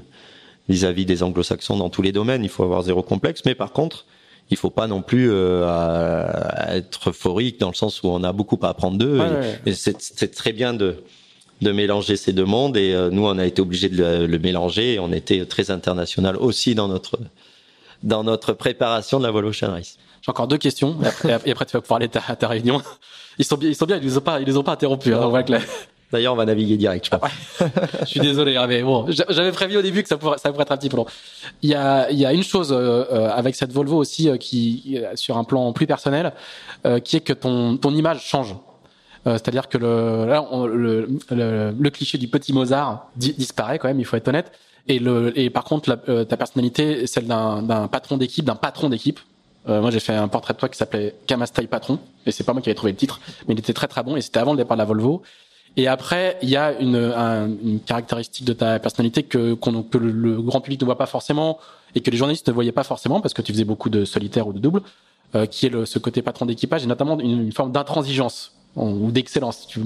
vis-à-vis des anglo-saxons dans tous les domaines. Il faut avoir zéro complexe. Mais par contre, il faut pas non plus euh, être euphorique dans le sens où on a beaucoup à apprendre d'eux. et, c'est très bien de de mélanger ces deux mondes. Et euh, nous, on a été obligé de le, mélanger. Et on était très international aussi dans notre dans notre préparation de la Vol Ocean Race. J'ai encore deux questions. Et après, et après, tu vas pouvoir aller à ta, réunion. Ils sont bien, ils sont bien. Ils les ont pas, ils les ont pas interrompus. Hein, on voit que D'ailleurs, on va naviguer direct, je crois. <laughs> je suis désolé, hein, mais bon, j'avais prévu au début que ça pourrait, ça pourrait être un petit peu long. Il y a, il y a une chose euh, euh, avec cette Volvo aussi euh, qui, sur un plan plus personnel, qui est que ton, ton image change. C'est-à-dire que le, là, le, le, cliché du petit Mozart disparaît quand même, il faut être honnête. Et, le, et par contre, la, ta personnalité, celle d'un patron d'équipe, d'un patron d'équipe. moi, j'ai fait un portrait de toi qui s'appelait Kamastai Patron, et c'est pas moi qui avais trouvé le titre, mais il était très très bon, et c'était avant le départ de la Volvo. Et après, il y a une, une caractéristique de ta personnalité que, que le, grand public ne voit pas forcément et que les journalistes ne voyaient pas forcément parce que tu faisais beaucoup de solitaire ou de double, euh, qui est le, ce côté patron d'équipage et notamment une, forme d'intransigeance ou d'excellence. Tu,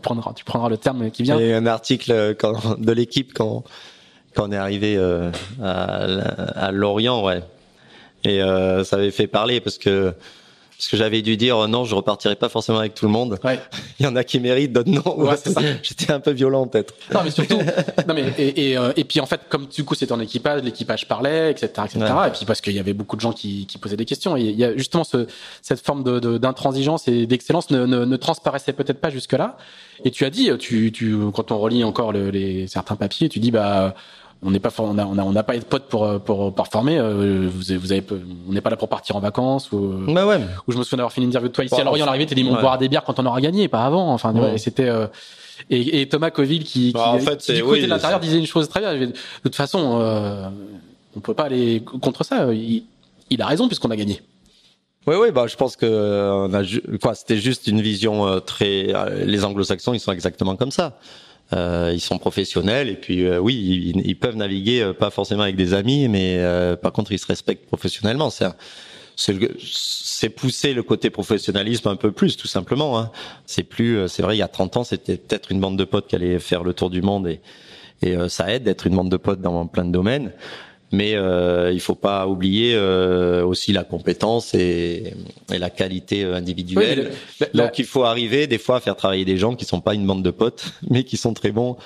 prendras, tu prendras le terme qui vient. Il y a un article quand, <laughs> de l'équipe quand, quand on est arrivé euh, à, à Lorient, ouais. Et euh, ça avait fait parler parce que parce que j'avais dû dire non, je repartirai pas forcément avec tout le monde. Ouais. <laughs> Il y en a qui méritent, d'autres non. Ouais, <laughs> J'étais un peu violent peut-être. Non, mais surtout, <laughs> non mais et, et, euh, et, puis en fait, comme du coup c'était en équipage, l'équipage parlait, etc., etc. Et puis parce qu'il y avait beaucoup de gens qui, qui posaient des questions. Et il y a justement ce, cette forme de d'intransigeance et d'excellence ne, ne, ne, transparaissait peut-être pas jusque là. Et tu as dit, tu, tu quand on relit encore le, les certains papiers, tu dis bah on n'est pas on a, on n'a pas de potes pour pour performer euh, vous, vous avez on n'est pas là pour partir en vacances ou bah ouais. ou je me souviens d'avoir fait une interview de toi ici. À Lorient l'arrivée t'as dit on boira des bières quand on aura gagné pas avant. Enfin c'était euh, et, et, Thomas Coville qui, bah, qui, en fait, du côté de l'intérieur disait une chose très bien. De toute façon euh, on peut pas aller contre ça. Il, il a raison puisqu'on a gagné. Oui, oui, bah, je pense que on a, quoi, c'était juste une vision très. Les Anglo-Saxons, ils sont exactement comme ça. Euh, ils sont professionnels et puis euh, oui, ils, peuvent naviguer euh, pas forcément avec des amis, mais par contre ils se respectent professionnellement. C'est c'est pousser le côté professionnalisme un peu plus, tout simplement. Hein. C'est plus, c'est vrai, il y a 30 ans, c'était peut-être une bande de potes qui allait faire le tour du monde et, et ça aide d'être une bande de potes dans plein de domaines mais euh, il faut pas oublier euh, aussi la compétence et, et la qualité euh, individuelle. Donc il faut arriver des fois à faire travailler des gens qui sont pas une bande de potes, <laughs> mais qui sont très bons.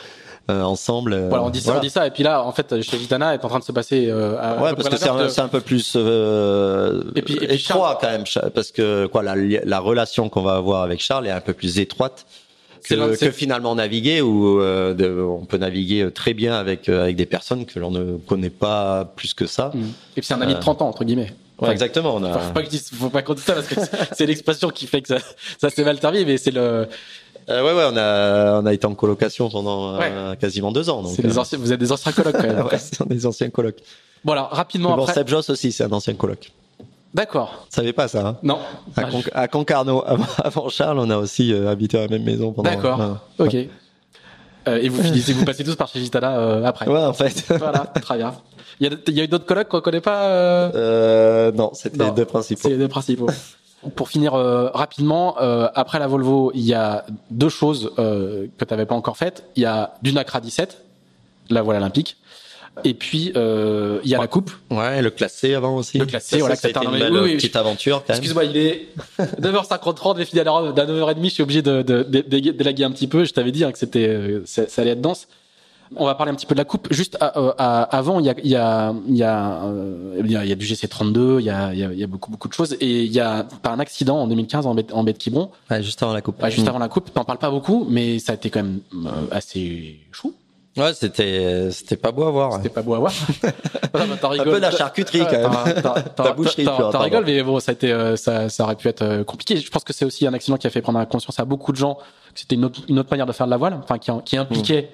Euh, ensemble. Voilà, on dit ça, on dit ça, et puis là, en fait, chez Vitana est en train de se passer. Euh, à, ouais, parce que c'est un, un, peu plus et puis, et puis étroit quand même, parce que quoi, la, la relation qu'on va avoir avec Charles est un peu plus étroite que, que, finalement naviguer où euh, on peut naviguer très bien avec euh, avec des personnes que l'on ne connaît pas plus que ça. Mmh. Et puis c'est un ami de 30 ans entre guillemets. Ouais, exactement. On a... faut pas faut pas qu'on dise ça parce que c'est l'expression qui fait que ça, ça s'est mal terminé, mais c'est le. Euh, ouais, ouais, on a, on a été en colocation pendant euh, quasiment deux ans. Donc, des anciens, vous êtes des anciens colocs quand même. <laughs> ouais, c'est des anciens colocs. Bon alors rapidement bon, après. Seb Joss aussi, c'est un ancien coloc. D'accord. Savais pas ça. Hein? Non. À, Con à, Concarneau, <laughs> avant, Charles, on a aussi euh, habité à la même maison pendant. D'accord. ok. Euh, et vous finissez, vous passez tous par chez Gitana euh, après. Ouais, en fait. <laughs> voilà, très bien. Il y a, il y a eu d'autres collègues qu'on connaît pas. Euh? Non, c'était les deux principaux. C'est les deux principaux. Pour finir rapidement, après la Volvo, il y a deux choses que tu n'avais pas encore faites. Il y a du Nacra 17, la voile olympique, et puis euh, il y a la coupe. Ouais, le classé avant aussi. Le classé, voilà, ça, a été une belle oui, petite aventure. Excuse-moi, il est <laughs> 9h53, les filles à 9h30, je suis obligé de, de, de, d'élaguer un petit peu. Je t'avais dit hein, que c'était, euh, ça, allait être dense. On va parler un petit peu de la coupe. Juste euh, avant, il y a, il y a, il y a, euh, il y a, du GC32, il y a, il y a, beaucoup, beaucoup de choses. Et il y a pas un accident en 2015 en baie, en baie de Quiberon. Ouais, juste avant la coupe. Ouais, juste avant la coupe. T'en parles pas beaucoup, mais ça a été quand même assez chou. Ouais, c'était c'était pas beau à voir. C'était pas beau à voir. <laughs> Un peu de la charcuterie quand même. <laughs> la boucherie. T'en rigoles, mais bon, ça a été, euh, ça, ça aurait pu être euh, compliqué. Je pense que c'est aussi un accident qui a fait prendre conscience à beaucoup de gens que c'était une autre, une autre manière de faire de la voile, enfin qui, qui impliquait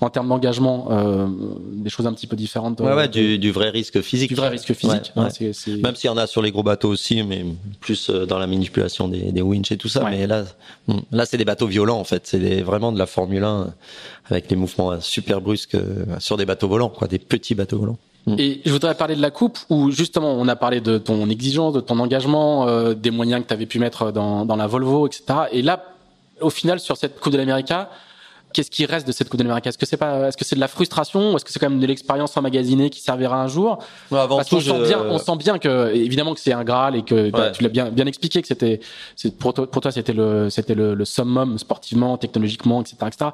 en termes d'engagement, euh, des choses un petit peu différentes. Ouais, ouais, de- du, du vrai risque physique. du vrai risque physique. Ouais, hein, ouais. c'est- c'est- Même s'il y en a sur les gros bateaux aussi, mais plus euh, dans la manipulation des, des winches et tout ça. Mais là, hmm, là, c'est des bateaux violents en fait. C'est vraiment de la Formule 1 euh, avec des mouvements euh, super brusques euh, sur des bateaux volants, quoi, des petits bateaux volants. Et je voudrais parler de la coupe où justement on a parlé de ton exigence, de ton engagement, euh, des moyens que tu avais pu mettre dans, dans la Volvo, etc. Et là, au final, sur cette Coupe de l'América, qu'est-ce qui reste de cette Coupe de l'América Est-ce que c'est pas, est-ce que c'est de la frustration ou est-ce que c'est quand même de l'expérience emmagasinée qui servira un jour? Avant Parce qu'on sent bien, on sent bien que évidemment que c'est un graal et que bah, Ouais. tu l'as bien bien expliqué que c'était, c'est pour toi, pour toi c'était le c'était le, le summum sportivement, technologiquement, etc., etc.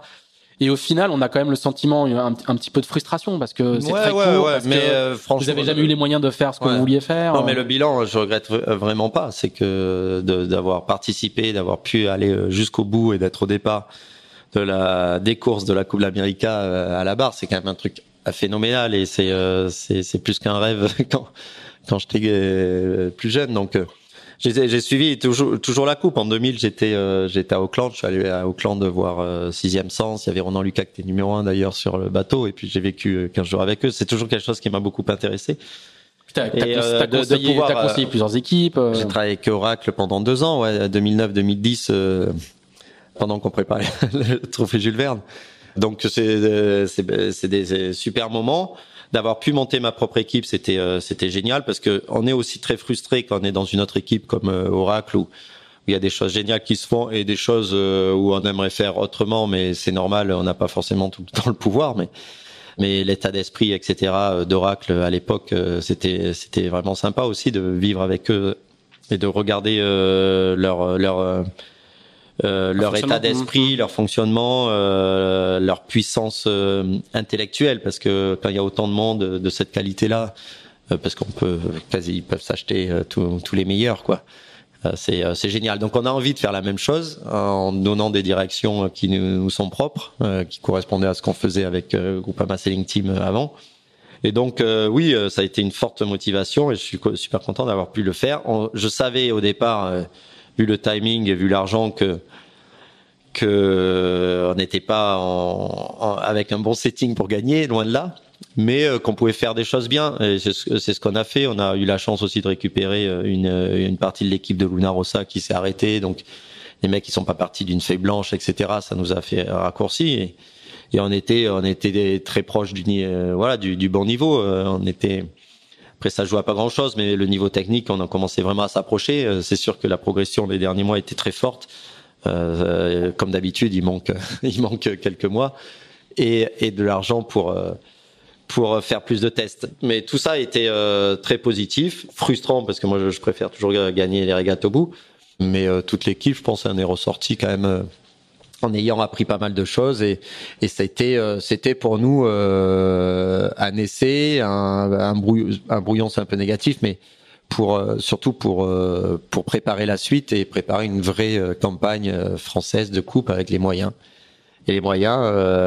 Et au final, on a quand même le sentiment un, un petit peu de frustration parce que c'est ouais, très ouais, court, ouais, parce mais que euh, franchement, vous avez jamais eu les moyens de faire ce que Ouais. vous vouliez faire. Non, mais le bilan, je regrette v- vraiment pas. C'est que de- d'avoir participé, d'avoir pu aller euh, jusqu'au bout et d'être au départ de la des courses de la Coupe de l'Amérique à la barre, c'est quand même un truc phénoménal et c'est euh, c'est c'est plus qu'un rêve <laughs> quand quand j'étais euh, plus jeune. Donc euh, j'ai suivi toujours toujours la coupe. En 2000, j'étais euh, j'étais à Auckland. Je suis allé à Auckland voir euh, Sixième Sens. Il y avait Ronan Lucas qui était numéro un d'ailleurs sur le bateau. Et puis j'ai vécu euh, 15 jours avec eux. C'est toujours quelque chose qui m'a beaucoup intéressé. T'as t'as Et, cons- euh, t'as de- conseillé, pouvoir, conseillé euh, plusieurs équipes. euh, J'ai travaillé avec Oracle pendant deux ans, ouais, 2009-2010, euh, pendant qu'on préparait <laughs> le trophée Jules Verne. Donc c'est euh, c'est des super moments. D'avoir pu monter ma propre équipe, c'était euh, c'était génial parce que on est aussi très frustré quand on est dans une autre équipe comme euh, Oracle où il y a des choses géniales qui se font et des choses où on aimerait faire autrement, mais c'est normal, on n'a pas forcément tout le <laughs> temps le pouvoir, mais mais l'état d'esprit, etc. d'Oracle à l'époque, c'était c'était vraiment sympa aussi de vivre avec eux et de regarder leur leur euh, leur fonctionnement. état d'esprit, leur fonctionnement, euh, leur puissance euh, intellectuelle, parce que quand il y a autant de monde de, cette qualité-là, euh, parce qu'on peut quasi ils peuvent s'acheter euh, tous les meilleurs, quoi. C'est c'est génial. Donc on a envie de faire la même chose en donnant des directions qui nous, nous sont propres, euh, qui correspondaient à ce qu'on faisait avec euh, Groupama Selling Team avant. Et donc euh, oui, ça a été une forte motivation et je suis super content d'avoir pu le faire. On- je savais au départ, euh, vu le timing et vu l'argent, que que euh, n'était pas en, avec un bon setting pour gagner, loin de là, mais euh, qu'on pouvait faire des choses bien. Et c'est ce, qu'on a fait. On a eu la chance aussi de récupérer euh, une, une partie de l'équipe de Luna Rossa qui s'est arrêtée. Donc les mecs qui sont pas partis d'une feuille blanche, etc. Ça nous a fait raccourci. Et, on était on était très proche du euh, voilà du, bon niveau. On était après ça joue à pas grand chose, mais le niveau technique, on a commencé vraiment à s'approcher. Euh, C'est sûr que la progression des derniers mois était très forte. Euh, comme d'habitude, il manque <laughs> il manque quelques mois et, et de l'argent pour euh, pour faire plus de tests. Mais tout ça été euh, très positif, frustrant parce que moi je, préfère toujours gagner les régates au bout. Mais euh, toute l'équipe, je pense, en est ressortie quand même euh, en ayant appris pas mal de choses et et été euh, c'était pour nous euh, un essai, un, un, brouillon, un brouillon c'est un peu négatif, mais pour euh, surtout pour euh, pour préparer la suite et préparer une vraie euh, campagne française de coupe avec les moyens. Et les moyens,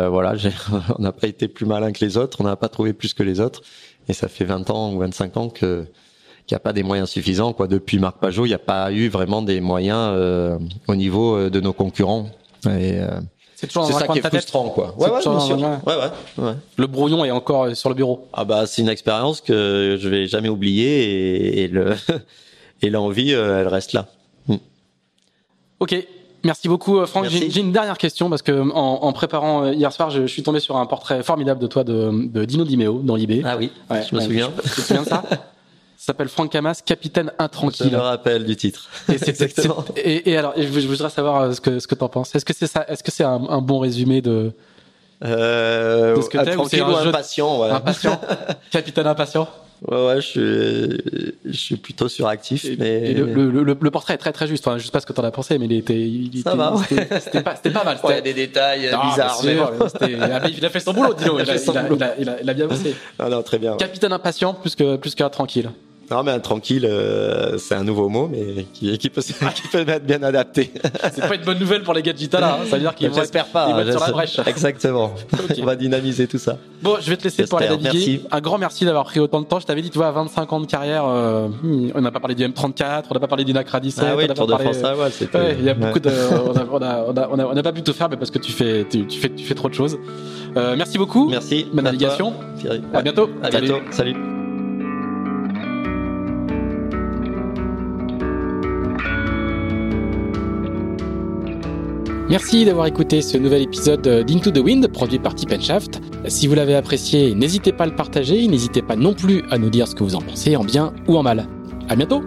voilà, <laughs> on n'a pas été plus malin que les autres, on n'a pas trouvé plus que les autres. Et ça fait 20 ans ou 25 ans que qu'il n'y a pas des moyens suffisants. Quoi. Depuis Marc Pajot, il n'y a pas eu vraiment des moyens au niveau de nos concurrents. Et euh, c'est toujours c'est dans un ça coin qui de est frustrant, quoi. C'est Ouais, ouais, bien sûr. Ouais, ouais, ouais. Le brouillon est encore euh, sur le bureau. Ah bah c'est une expérience que je vais jamais oublier et, et le <laughs> et l'envie, euh, elle reste là. Ok. Merci beaucoup, euh, Franck. J'ai une dernière question parce que en, en préparant hier soir, je, je suis tombé sur un portrait formidable de toi de, de Dino Di Meo dans l'IB. Ah oui, Ouais, je me ouais, souviens. Tu te souviens de Ça? <laughs> s'appelle Franck Camas, capitaine Je intranquille. me rappelle du titre. Et, Exactement. et, et alors, je, je voudrais savoir euh, ce que ce que t'en penses. Est-ce que c'est ça Est-ce que c'est un, un bon résumé de Euh, De ce que t'es, ou c'est un jeu impatient, ouais. impatient <laughs> Capitaine impatient. Ouais, ouais, je suis, je suis plutôt suractif, Et, mais et le, le, le, le portrait est très très juste. Enfin, je sais pas ce que t'en as pensé, mais il était, il Ça était, va, ouais. c'était- pas, mal. Ouais, il y a des détails bizarres, mais sûr, bon. c'était- ah, mais il a fait son boulot, Dino. <laughs> Il a, Il il il bien bossé. Ah non, très bien. ouais. Capitaine impatient plus que plus que tranquille. Non, mais tranquille, euh, c'est un nouveau mot, mais qui, qui peut, <laughs> qui peut être bien adapté. c'est pas une bonne nouvelle pour les gadgets là. Hein. Ça veut dire qu'ils vont, j'espère pas, ils vont être sur la brèche. <laughs> Exactement. On va dynamiser tout ça. Bon, je vais te laisser pour aller naviguer. Merci. Un grand merci d'avoir pris autant de temps. Je t'avais dit, tu vois, à 25 ans de carrière, euh, hmm, on n'a pas parlé du M34, on n'a pas parlé du Nacra 17. Ah oui, on n'a Tour pas de parlé... France, ah ouais, c'était. Ouais, il y a beaucoup de, <laughs> on a, on a, on a, on a, on a pas pu tout faire, mais parce que tu fais, tu, tu fais, tu fais trop de choses. Euh, merci beaucoup. Merci. Bonne navigation. À bientôt. À Salut. bientôt. Salut. Merci d'avoir écouté ce nouvel épisode d'Into the Wind produit par Tip Shaft. Si vous l'avez apprécié, n'hésitez pas à le partager, n'hésitez pas non plus à nous dire ce que vous en pensez en bien ou en mal. À bientôt!